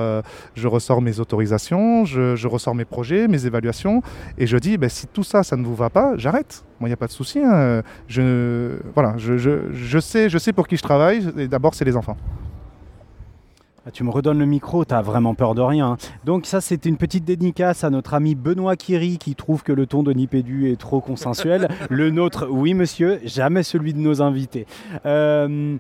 je ressors mes autorisations, je, ressors mes projets, mes évaluations. Et je dis, ben, si tout ça, ça ne vous va pas, j'arrête. Moi, il n'y a pas de souci. hein. Je, voilà, je, je, je sais, je sais pour qui je travaille. Et d'abord, c'est les enfants. Ah, Tu me redonnes le micro, t'as vraiment peur de rien. hein. Donc ça, c'était une petite dédicace à notre ami Benoît Kiri qui trouve que le ton de Nipédu est trop consensuel. le nôtre, oui monsieur, jamais celui de nos invités. Euh,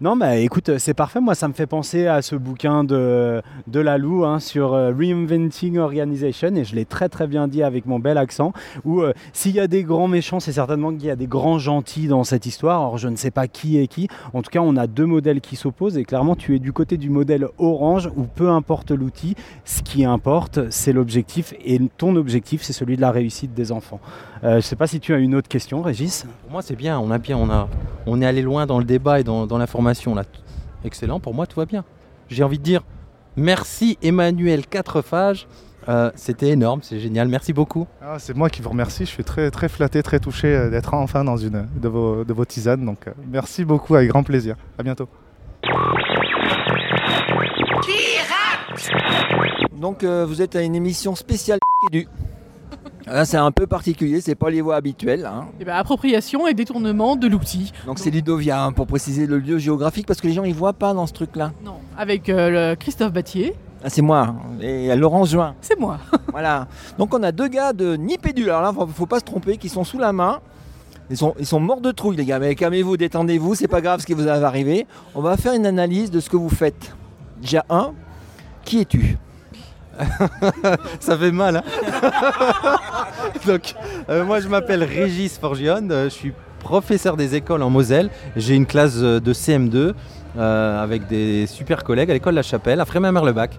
non, bah écoute, c'est parfait. Moi, ça me fait penser à ce bouquin de, de Lalou hein, sur euh, Reinventing Organization, et je l'ai très très bien dit avec mon bel accent, où euh, s'il y a des grands méchants, c'est certainement qu'il y a des grands gentils dans cette histoire. Alors, je ne sais pas qui est qui. En tout cas, on a deux modèles qui s'opposent, et clairement, tu es du côté du modèle orange, où peu importe l'outil, ce qui importe, c'est l'objectif, et ton objectif, c'est celui de la réussite des enfants. Euh, je ne sais pas si tu as une autre question, Régis Pour moi, c'est bien. On a bien, on a, on est allé loin dans le débat et dans, dans l'information là. Excellent. Pour moi, tout va bien. J'ai envie de dire merci Emmanuel Quatrefages. Euh, C'était énorme, c'est génial. Merci beaucoup. Ah, c'est moi qui vous remercie. Je suis très, très flatté, très touché euh, d'être enfin dans une de vos, de vos tisanes. Donc, euh, merci beaucoup, avec grand plaisir. À bientôt. Donc euh, vous êtes à une émission spéciale du. Là c'est un peu particulier, c'est pas les voix habituelles. hein. Eh ben, appropriation et détournement de l'outil. Donc c'est Ludovia hein, pour préciser le lieu géographique parce que les gens ils voient pas dans ce truc là. Non, avec euh, le Christophe Battier. Ah, c'est moi. hein. Et Laurent Juin. C'est moi. voilà. Donc on a deux gars de Nipédu. Alors là, faut, faut pas se tromper, qui sont sous la main. Ils sont, ils sont morts de trouille, les gars. Mais calmez-vous, détendez-vous. C'est pas grave ce qui vous est arrivé. On va faire une analyse de ce que vous faites. Déjà un. Qui es-tu? Ça fait mal. Hein Donc, euh, moi, je m'appelle Régis Forgione. euh, je suis professeur des écoles en Moselle. J'ai une classe euh, de CM2 euh, avec des super collègues à l'école La Chapelle, à Frémin-Merlebac.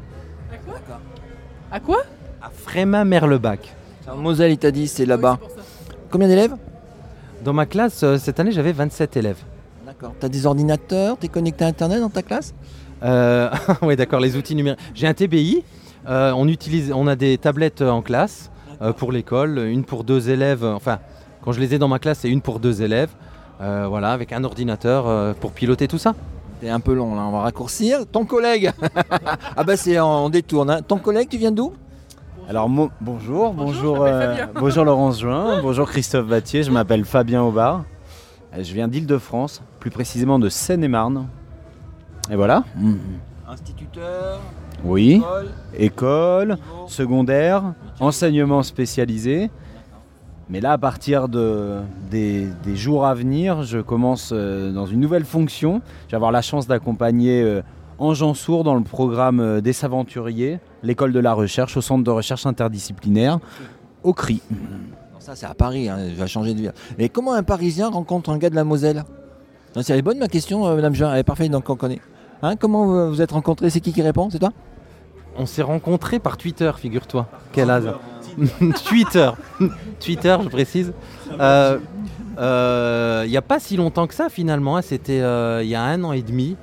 À quoi? À Frémin-Merlebac. En Moselle, il t'a dit, c'est là-bas. Combien d'élèves? Dans ma classe, euh, cette année, j'avais 27 élèves. D'accord. T'as des ordinateurs? T'es connecté à Internet dans ta classe? Euh, oui, d'accord, les outils numériques. J'ai un TBI. Euh, on, utilise, on a des tablettes en classe euh, pour l'école, une pour deux élèves. Enfin, quand je les ai dans ma classe, c'est une pour deux élèves. Euh, voilà, avec un ordinateur euh, pour piloter tout ça. T'es un peu long là, on va raccourcir. Ton collègue Ah bah c'est on détourne. hein. Ton collègue, tu viens d'où? Alors mo- bonjour, bonjour, euh, bonjour Laurence Juin, bonjour Christophe Vattier, je m'appelle Fabien Aubard. Euh, Je viens d'Île-de-France, plus précisément de Seine-et-Marne. Et voilà. Instituteur Oui. École. Secondaire, enseignement spécialisé. Mais là, à partir de, des, jours à venir, je commence euh, dans une nouvelle fonction. Je vais avoir la chance d'accompagner euh, Ange Sourd dans le programme euh, des Aventuriers, l'école de la recherche, au centre de recherche interdisciplinaire, au CRI. Ça c'est à Paris, hein, je vais changer de ville. Mais comment un Parisien rencontre un gars de la Moselle? C'est elle est bonne ma question, Madame Juin, elle est parfaite, donc on connaît. Hein, comment vous vous êtes rencontrés? C'est qui qui répond? C'est toi? On s'est rencontrés par Twitter, figure-toi. Quel hasard. Twitter. Twitter, je précise. Euh, euh, Il n'y a pas si longtemps que ça, finalement. hein. C'était euh, il y a un an et demi.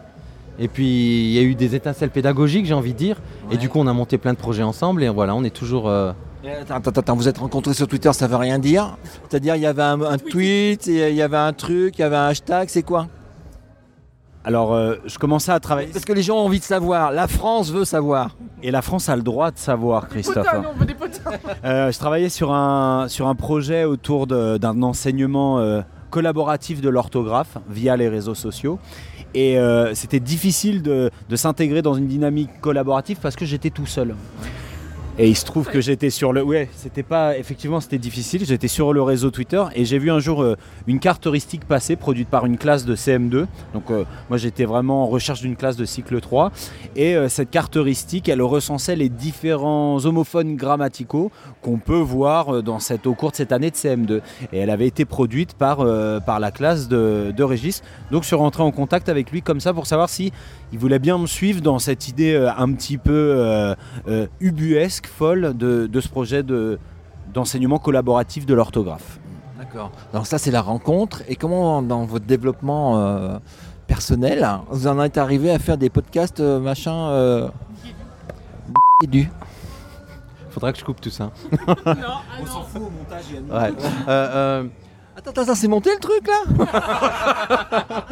Et puis, il y a eu des étincelles pédagogiques, j'ai envie de dire. Et du coup, on a monté plein de projets ensemble. Et voilà, on est toujours... euh, Attends, attends, attends, vous êtes rencontrés sur Twitter, ça veut rien dire C'est-à-dire il y avait un, un tweet, et il y avait un truc, il y avait un hashtag, c'est quoi? Alors, euh, je commençais à travailler. Parce que les gens ont envie de savoir, la France veut savoir. Et la France a le droit de savoir, Christophe. Putain, non, on veut des potins. Euh, je travaillais sur un, sur un projet autour d'un enseignement euh, collaboratif de l'orthographe via les réseaux sociaux. Et euh, c'était difficile de, de s'intégrer dans une dynamique collaborative parce que j'étais tout seul. Et il se trouve que j'étais sur le. Ouais, c'était pas. Effectivement, c'était difficile. J'étais sur le réseau Twitter et j'ai vu un jour euh, une carte heuristique passer produite par une classe de CM2. Donc, euh, moi, j'étais vraiment en recherche d'une classe de cycle 3. Et euh, cette carte heuristique, elle recensait les différents homophones grammaticaux qu'on peut voir dans cette, au cours de cette année de CM2. Et elle avait été produite par, par la classe de, de Régis. Donc, je suis rentré en contact avec lui comme ça pour savoir si voulait bien me suivre dans cette idée un petit peu euh, folle de, de ce projet de, d'enseignement collaboratif de l'orthographe. D'accord. Donc ça c'est la rencontre. Et comment dans votre développement euh, personnel, vous en êtes arrivé à faire des podcasts euh, machin euh, et du? Faudra que je coupe tout ça. On s'en fout au montage. Ouais. Euh, euh, Attends, attends, attends, c'est monté le truc là?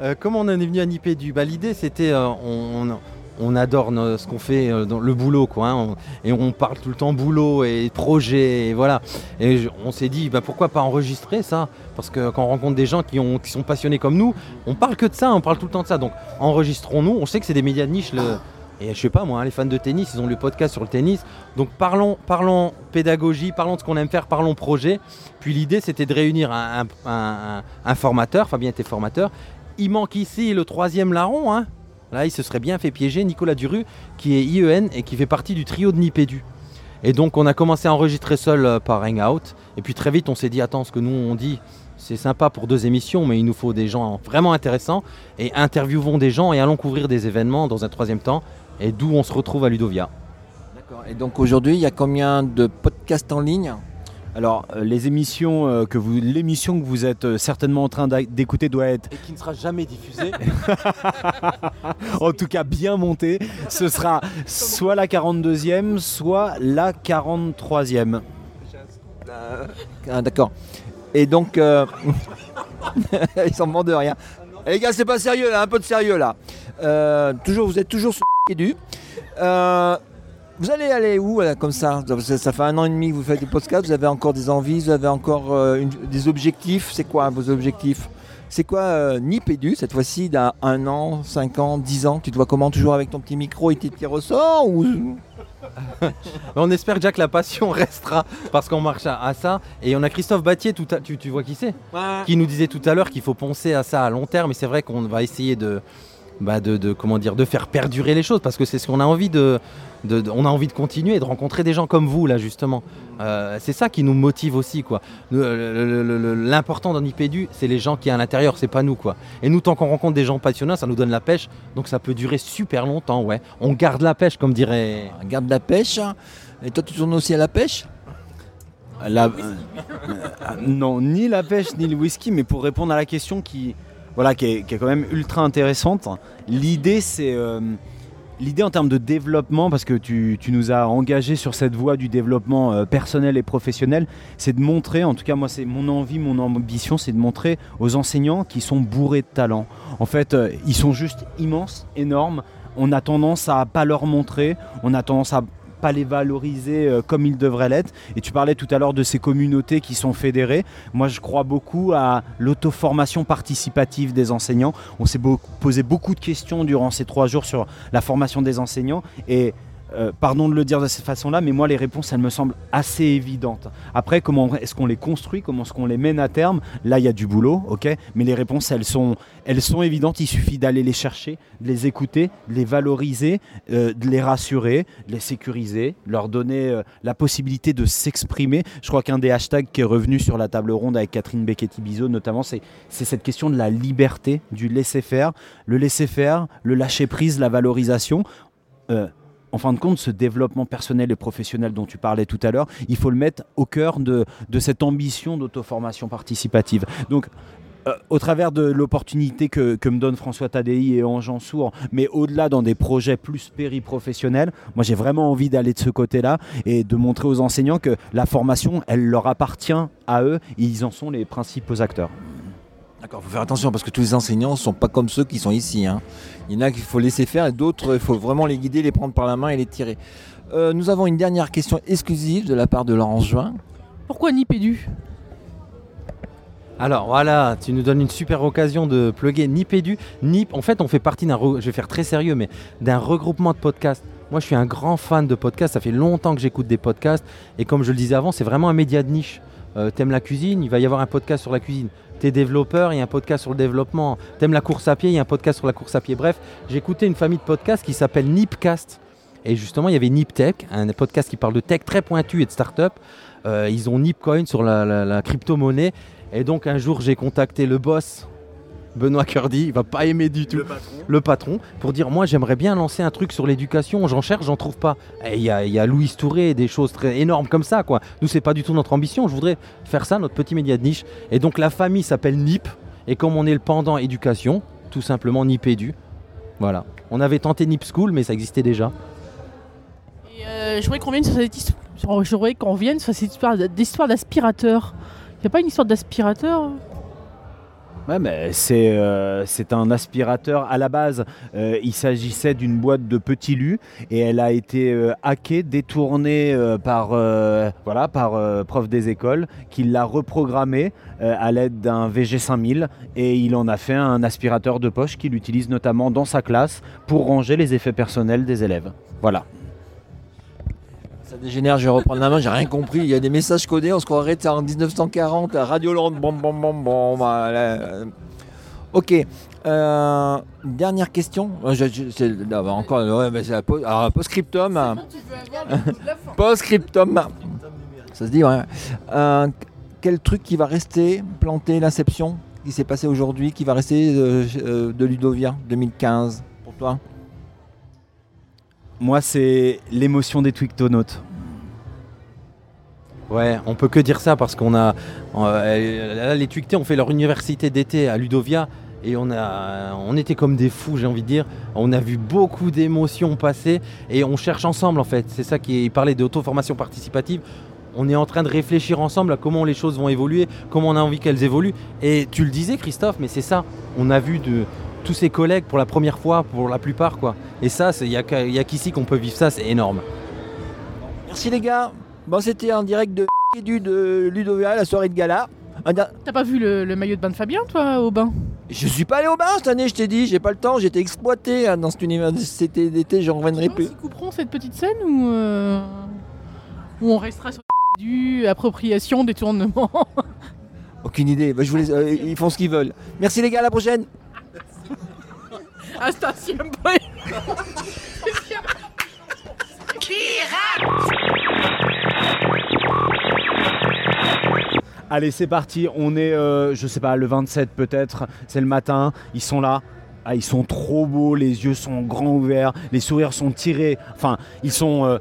Euh, comment on en est venu à Nipédu? Bah, L'idée, c'était, euh, on, on- on adore ce qu'on fait, euh, dans le boulot, quoi. hein, et on parle tout le temps boulot et projet, et voilà. Et on s'est dit, bah, pourquoi pas enregistrer ça? Parce que quand on rencontre des gens qui, ont, qui sont passionnés comme nous, on parle que de ça, on parle tout le temps de ça. Donc enregistrons-nous. On sait que c'est des médias de niche. et je sais pas moi, hein, les fans de tennis, ils ont le podcast sur le tennis. Donc parlons, parlons pédagogie, parlons de ce qu'on aime faire, parlons projet. Puis l'idée c'était de réunir un, un- un- un formateur, Fabien était formateur. Il manque ici le troisième larron. hein. Là, il se serait bien fait piéger, Nicolas Duru, qui est IEN et qui fait partie du trio de Nipédu. Et donc on a commencé à enregistrer seul euh, par Hangout. Et puis très vite on s'est dit, attends, ce que nous on dit, c'est sympa pour deux émissions, mais il nous faut des gens vraiment intéressants. Et interviewons des gens et allons couvrir des événements dans un troisième temps. Et d'où on se retrouve à Ludovia. D'accord. Et donc aujourd'hui, il y a combien de podcasts en ligne? Alors, euh, les émissions euh, que vous, l'émission que vous êtes euh, certainement en train d'écouter doit être, Et qui ne sera jamais diffusé. en tout cas, bien montée. Ce sera soit la 42e, soit la 43e. Ah, D'accord. Et donc, euh, ils s'en demandent de rien. Eh, les gars, c'est pas sérieux là, un peu de sérieux là. Euh, toujours, vous êtes toujours sur du. Euh, vous allez aller où là, comme ça ça fait un an et demi que vous faites des podcasts, vous avez encore des envies, vous avez encore euh, une- des objectifs. C'est quoi vos objectifs? C'est quoi euh, Nipédu cette fois-ci d'un un an, 5 ans, 10 ans? Tu te vois comment Toujours avec ton petit micro et tes petits ressorts ou... On espère déjà que la passion restera parce qu'on marche à, à ça. Et on a Christophe Battier, tout à- tu, tu vois qui c'est? Qui nous disait tout à l'heure qu'il faut penser à ça à long terme. Et c'est vrai qu'on va essayer de, bah, de, de- comment dire, de faire perdurer les choses parce que c'est ce qu'on a envie de, de- de- on a envie de continuer et de rencontrer des gens comme vous là justement. Euh, c'est ça qui nous motive aussi quoi. Le- L'important dans Nipédu, c'est les gens qui sont à l'intérieur, c'est pas nous quoi. Et nous tant qu'on rencontre des gens passionnés, ça nous donne la pêche, donc ça peut durer super longtemps ouais. On garde la pêche comme dirait. On garde la pêche. Et toi, tu tournes aussi à la pêche? La- euh, non, ni la pêche ni le whisky, mais pour répondre à la question qui, voilà, qui, est, quand même ultra intéressante, l'idée c'est. euh, L'idée en termes de développement, parce que tu, tu nous as engagé sur cette voie du développement euh, personnel et professionnel, c'est de montrer, en tout cas moi c'est mon envie, mon ambition, c'est de montrer aux enseignants qui sont bourrés de talent. En fait, euh, ils sont juste immenses, énormes. On a tendance à pas leur montrer, on a tendance à pas les valoriser euh, comme ils devraient l'être. Et tu parlais tout à l'heure de ces communautés qui sont fédérées. Moi, je crois beaucoup à l'auto-formation participative des enseignants. On s'est posé beaucoup de questions durant ces trois jours sur la formation des enseignants. Et euh, pardon de le dire de cette façon-là, mais moi, les réponses, elles me semblent assez évidentes. Après, comment est-ce qu'on les construit Comment est-ce qu'on les mène à terme? Là, il y a du boulot, ok? Mais les réponses, elles sont, elles sont évidentes. Il suffit d'aller les chercher, de les écouter, de les valoriser, euh, de les rassurer, de les sécuriser, leur donner euh, la possibilité de s'exprimer. Je crois qu'un des hashtags qui est revenu sur la table ronde avec Catherine Becchetti-Bizot, notamment, c'est cette question de la liberté, du laisser-faire. Le laisser-faire, le lâcher-prise, la valorisation. En fin de compte, ce développement personnel et professionnel dont tu parlais tout à l'heure, il faut le mettre au cœur de, cette ambition d'auto-formation participative. Donc, euh, au travers de l'opportunité que, me donne François Tadei et Ange Sourd, mais au-delà dans des projets plus périprofessionnels, moi j'ai vraiment envie d'aller de ce côté-là et de montrer aux enseignants que la formation, elle leur appartient à eux et ils en sont les principaux acteurs. D'accord, faut faire attention parce que tous les enseignants ne sont pas comme ceux qui sont ici. hein. Il y en a qu'il faut laisser faire et d'autres, il faut vraiment les guider, les prendre par la main et les tirer. Euh, nous avons une dernière question exclusive de la part de Laurence Juin. Pourquoi Nipédu Alors voilà, tu nous donnes une super occasion de plugger Nipédu. Nip, en fait, on fait partie d'un, re- je vais faire très sérieux, mais d'un regroupement de podcasts. Moi, je suis un grand fan de podcasts. Ça fait longtemps que j'écoute des podcasts. Et comme je le disais avant, c'est vraiment un média de niche. Euh, T'aimes la cuisine, il va y avoir un podcast sur la cuisine. T'es développeur, il y a un podcast sur le développement. T'aimes la course à pied, il y a un podcast sur la course à pied. Bref, j'ai écouté une famille de podcasts qui s'appelle Nipcast. Et justement, il y avait NipTech, un podcast qui parle de tech très pointu et de start-up. Euh, ils ont Nipcoin sur la, crypto-monnaie. Et donc, un jour, j'ai contacté le boss, Benoît Curdy. Il va pas aimer du tout. Le patron. pour dire Moi, j'aimerais bien lancer un truc sur l'éducation. J'en cherche, j'en trouve pas. Et Il y, a- y a Louis Touré, des choses très énormes comme ça. quoi. Nous, c'est pas du tout notre ambition. Je voudrais faire ça, notre petit média de niche. Et donc, la famille s'appelle Nip. Et comme on est le pendant éducation, tout simplement Nipédu. Voilà. On avait tenté Nip School, mais ça existait déjà. Et, euh, je voudrais qu'on vienne sur cette histoire. Je voudrais qu'on vienne sur cette histoire d'histoire d'aspirateur. Il n'y a pas une histoire d'aspirateur Mais c'est euh, c'est un aspirateur à la base. euh, il s'agissait d'une boîte de petits lus et elle a été euh, hackée, détournée par voilà par prof des écoles qui l'a reprogrammée à l'aide d'un VG5000 et il en a fait un aspirateur de poche qu'il utilise notamment dans sa classe pour ranger les effets personnels des élèves. Voilà. Dégénère, je vais reprendre la main, j'ai rien compris. Il y a des messages codés, on se croirait en 1940, à Radio Land, bon, bon, bon, bon. bah, là, Ok, euh, dernière question. Euh, je- je- c'est- encore, ouais, mais c'est la post- alors, post-scriptum. Post-scriptum. Ça se dit, ouais. Euh, quel truc qui va rester planté, l'inception qui s'est passé aujourd'hui, qui va rester euh, euh, de Ludovia 2015 pour toi? Moi, c'est l'émotion des Twictonautes. Ouais, on peut que dire ça parce qu'on a. euh, là, les Twictés ont fait leur université d'été à Ludovia et on, a, on était comme des fous, j'ai envie de dire. On a vu beaucoup d'émotions passer et on cherche ensemble en fait. C'est ça qui est. Il parlait d'auto-formation participative. On est en train de réfléchir ensemble à comment les choses vont évoluer, comment on a envie qu'elles évoluent. Et tu le disais, Christophe, mais c'est ça. On a vu de tous ses collègues pour la première fois, pour la plupart, quoi. Et ça, il n'y a qu'ici qu'on peut vivre ça, c'est énorme. Merci les gars. Bon, c'était en direct de du de Ludovia, la soirée de gala. T'as pas vu le, le maillot de bain de Fabien, toi, au bain? Je suis pas allé au bain cette année, je t'ai dit, j'ai pas le temps, j'étais exploité hein, dans cette université d'été, j'en reviendrai plus. Ils couperont cette petite scène ou euh, ou on restera sur du appropriation, détournement? Aucune idée, Bah, je vous laisse- euh, ils font ce qu'ils veulent. Merci les gars, à la prochaine. Hasta siempre Allez, c'est parti. On est, euh, je sais pas, le 27 peut-être. C'est le matin. Ils sont là. Ah, ils sont trop beaux. Les yeux sont grands ouverts. Les sourires sont tirés. Enfin, ils sont euh,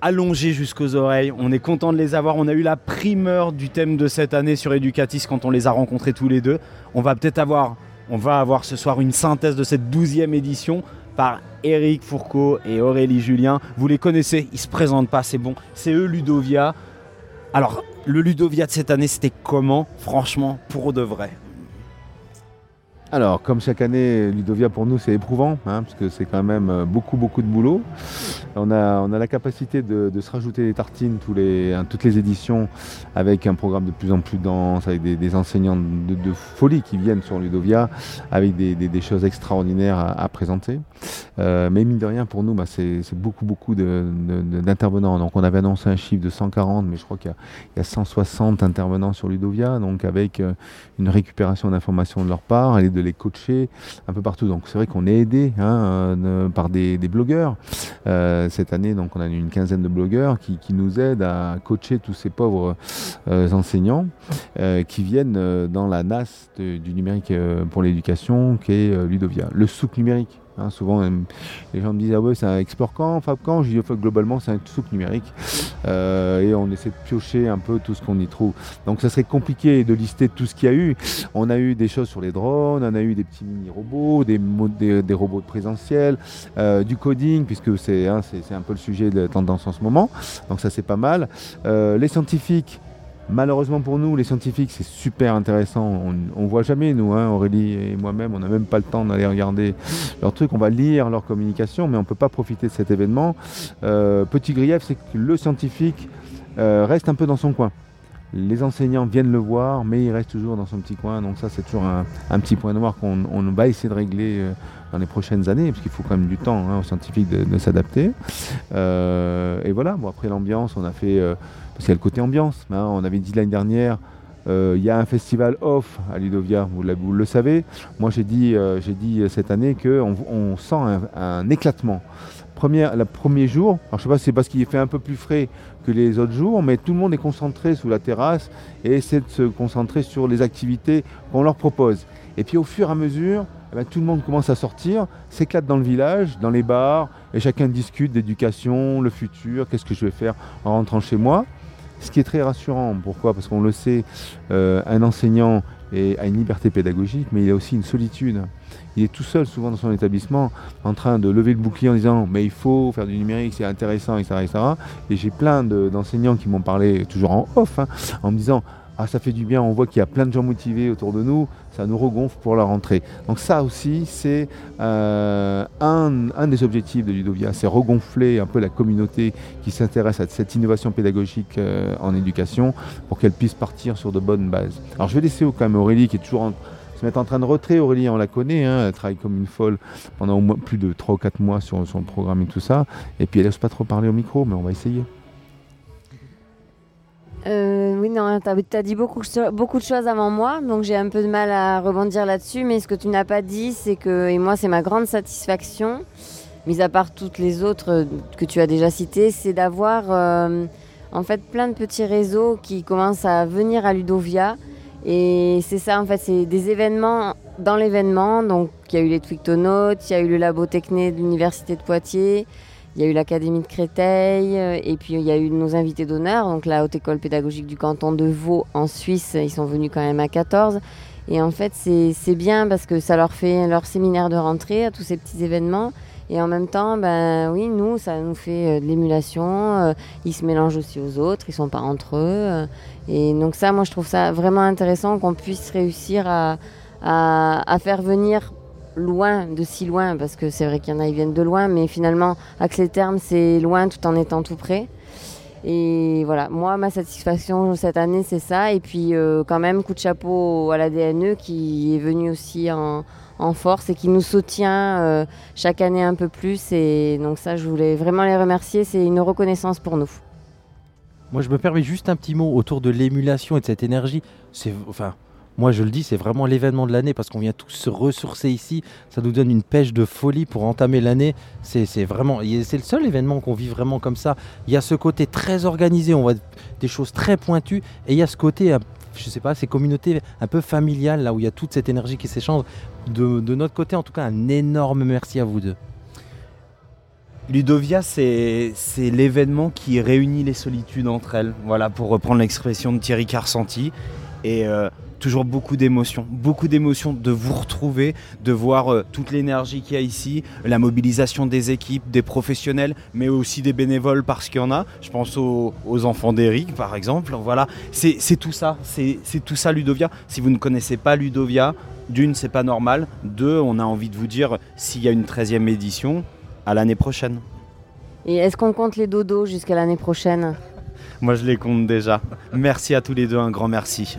allongés jusqu'aux oreilles. On est content de les avoir. On a eu la primeur du thème de cette année sur Educatis quand on les a rencontrés tous les deux. On va peut-être avoir, ce soir une synthèse de cette 12e édition par Eric Fourcault et Aurélie Julien. Vous les connaissez, ils se présentent pas, c'est bon. C'est eux Ludovia. Alors, le Ludovia de cette année, c'était comment Franchement, pour de vrai? Alors, comme chaque année, Ludovia pour nous c'est éprouvant, hein, parce que c'est quand même euh, beaucoup beaucoup de boulot. On a, on a la capacité de, de se rajouter des tartines tous les, hein, toutes les éditions, avec un programme de plus en plus dense, avec des, des enseignants de, de folie qui viennent sur Ludovia, avec des, des- choses extraordinaires à, à présenter. Euh, mais mine de rien, pour nous, bah, c'est beaucoup beaucoup d'intervenants. Donc on avait annoncé un chiffre de 140, mais je crois qu'il y, y a 160 intervenants sur Ludovia, donc avec euh, une récupération d'informations de leur part et de les coacher un peu partout. Donc c'est vrai qu'on est aidé hein, euh, par des, blogueurs. Euh, cette année, donc on a une quinzaine de blogueurs qui, nous aident à coacher tous ces pauvres euh, enseignants qui viennent dans la NAS du numérique pour l'éducation qui est Ludovia. Le souk numérique. Hein, souvent, euh, les gens me disent Ah ouais, c'est un Explore Camp, Fab. Je dis globalement, c'est un souk numérique. Euh, et on essaie de piocher un peu tout ce qu'on y trouve. Donc, ça serait compliqué de lister tout ce qu'il y a eu. On a eu des choses sur les drones, on a eu des petits mini-robots, des, des, robots de présentiel, euh, du coding, puisque c'est hein, c'est- un peu le sujet de la tendance en ce moment. Donc, ça, c'est pas mal. Les scientifiques. Malheureusement pour nous, les scientifiques, c'est super intéressant. On, on voit jamais, nous, hein, Aurélie et moi-même, on n'a même pas le temps d'aller regarder leurs trucs. On va lire leur communication, mais on ne peut pas profiter de cet événement. Euh, petit grief, c'est que le scientifique euh, reste un peu dans son coin. Les enseignants viennent le voir, mais il reste toujours dans son petit coin. Donc ça, c'est toujours un, petit point noir qu'on on va essayer de régler euh, dans les prochaines années, parce qu'il faut quand même du temps hein, aux scientifiques de, s'adapter. Et voilà, après l'ambiance, on a fait... euh, parce qu'il y a le côté ambiance. hein. on avait dit l'année dernière, euh, il y a un festival off à Ludovia, vous, le savez. Moi, j'ai dit, euh, dit cette année qu'on on sent un, éclatement. Le premier jour, alors je sais pas si c'est parce qu'il fait un peu plus frais que les autres jours, mais tout le monde est concentré sous la terrasse et essaie de se concentrer sur les activités qu'on leur propose. Et puis au fur et à mesure, eh ben, tout le monde commence à sortir, s'éclate dans le village, dans les bars, et chacun discute d'éducation, le futur, qu'est-ce que je vais faire en rentrant chez moi. Ce qui est très rassurant. Pourquoi? Parce qu'on le sait, euh, un enseignant a une liberté pédagogique, mais il a aussi une solitude. Il est tout seul souvent dans son établissement en train de lever le bouclier en disant mais il faut faire du numérique, c'est intéressant, etc. Et j'ai plein de- d'enseignants qui m'ont parlé, toujours en off, hein, en me disant ah ça fait du bien, on voit qu'il y a plein de gens motivés autour de nous, ça nous regonfle pour la rentrée. Donc ça aussi c'est euh, un, des objectifs de Ludovia, c'est regonfler un peu la communauté qui s'intéresse à cette innovation pédagogique euh, en éducation pour qu'elle puisse partir sur de bonnes bases. Alors je vais laisser quand même Aurélie qui est toujours en, se mettre en train de retrait. Aurélie, on la connaît, hein, elle travaille comme une folle pendant au moins plus de 3 ou 4 mois sur son programme et tout ça. Et puis elle n'ose pas trop parler au micro, mais on va essayer. Euh, oui, non, t'as as dit beaucoup de choses avant moi, donc j'ai un peu de mal à rebondir là-dessus. Mais ce que tu n'as pas dit, c'est que, et moi, c'est ma grande satisfaction, mis à part toutes les autres euh, que tu as déjà citées, c'est d'avoir euh, en fait plein de petits réseaux qui commencent à venir à Ludovia. Et c'est ça, en fait, c'est des événements dans l'événement. Donc, il y a eu les Twictonautes, il y a eu le Labo Techné de l'Université de Poitiers. Il y a eu l'Académie de Créteil, euh, et puis il y a eu nos invités d'honneur, donc la Haute École Pédagogique du canton de Vaud en Suisse, ils sont venus quand même à 14. Et en fait, c'est bien parce que ça leur fait leur séminaire de rentrée à tous ces petits événements. Et en même temps, ben oui, nous, ça nous fait euh, de l'émulation. euh, ils se mélangent aussi aux autres, ils sont pas entre eux. et donc ça, moi, je trouve ça vraiment intéressant qu'on puisse réussir à, à faire venir loin, de si loin, parce que c'est vrai qu'il y en a, ils viennent de loin, mais finalement, Axel Terme, c'est loin tout en étant tout près. Et voilà, moi, ma satisfaction cette année, c'est ça. Et puis, euh, quand même, coup de chapeau à la DNE qui est venu aussi en, en force et qui nous soutient euh, chaque année un peu plus. Et donc, ça, je voulais vraiment les remercier. C'est une reconnaissance pour nous. Moi, je me permets juste un petit mot autour de l'émulation et de cette énergie. C'est, enfin, moi, je le dis, c'est vraiment l'événement de l'année parce qu'on vient tous se ressourcer ici. Ça nous donne une pêche de folie pour entamer l'année. C'est, vraiment, c'est le seul événement qu'on vit vraiment comme ça. Il y a ce côté très organisé, on voit des choses très pointues, et il y a ce côté, euh, je sais pas, ces communautés un peu familiales là où il y a toute cette énergie qui s'échange. De, notre côté, en tout cas, un énorme merci à vous deux. Ludovia, c'est c'est l'événement qui réunit les solitudes entre elles, voilà, pour reprendre l'expression de Thierry Carsanti. Et euh, toujours beaucoup d'émotions, beaucoup d'émotions de vous retrouver, de voir euh, toute l'énergie qu'il y a ici, la mobilisation des équipes, des professionnels, mais aussi des bénévoles parce qu'il y en a. Je pense aux, aux enfants d'Eric, par exemple. Voilà, c'est tout ça, c'est c'est tout ça Ludovia. Si vous ne connaissez pas Ludovia, d'une, c'est pas normal. Deux, on a envie de vous dire, s'il y a une 13e édition, à l'année prochaine. Et est-ce qu'on compte les dodos jusqu'à l'année prochaine? Moi, je les compte déjà. Merci à tous les deux, un grand merci.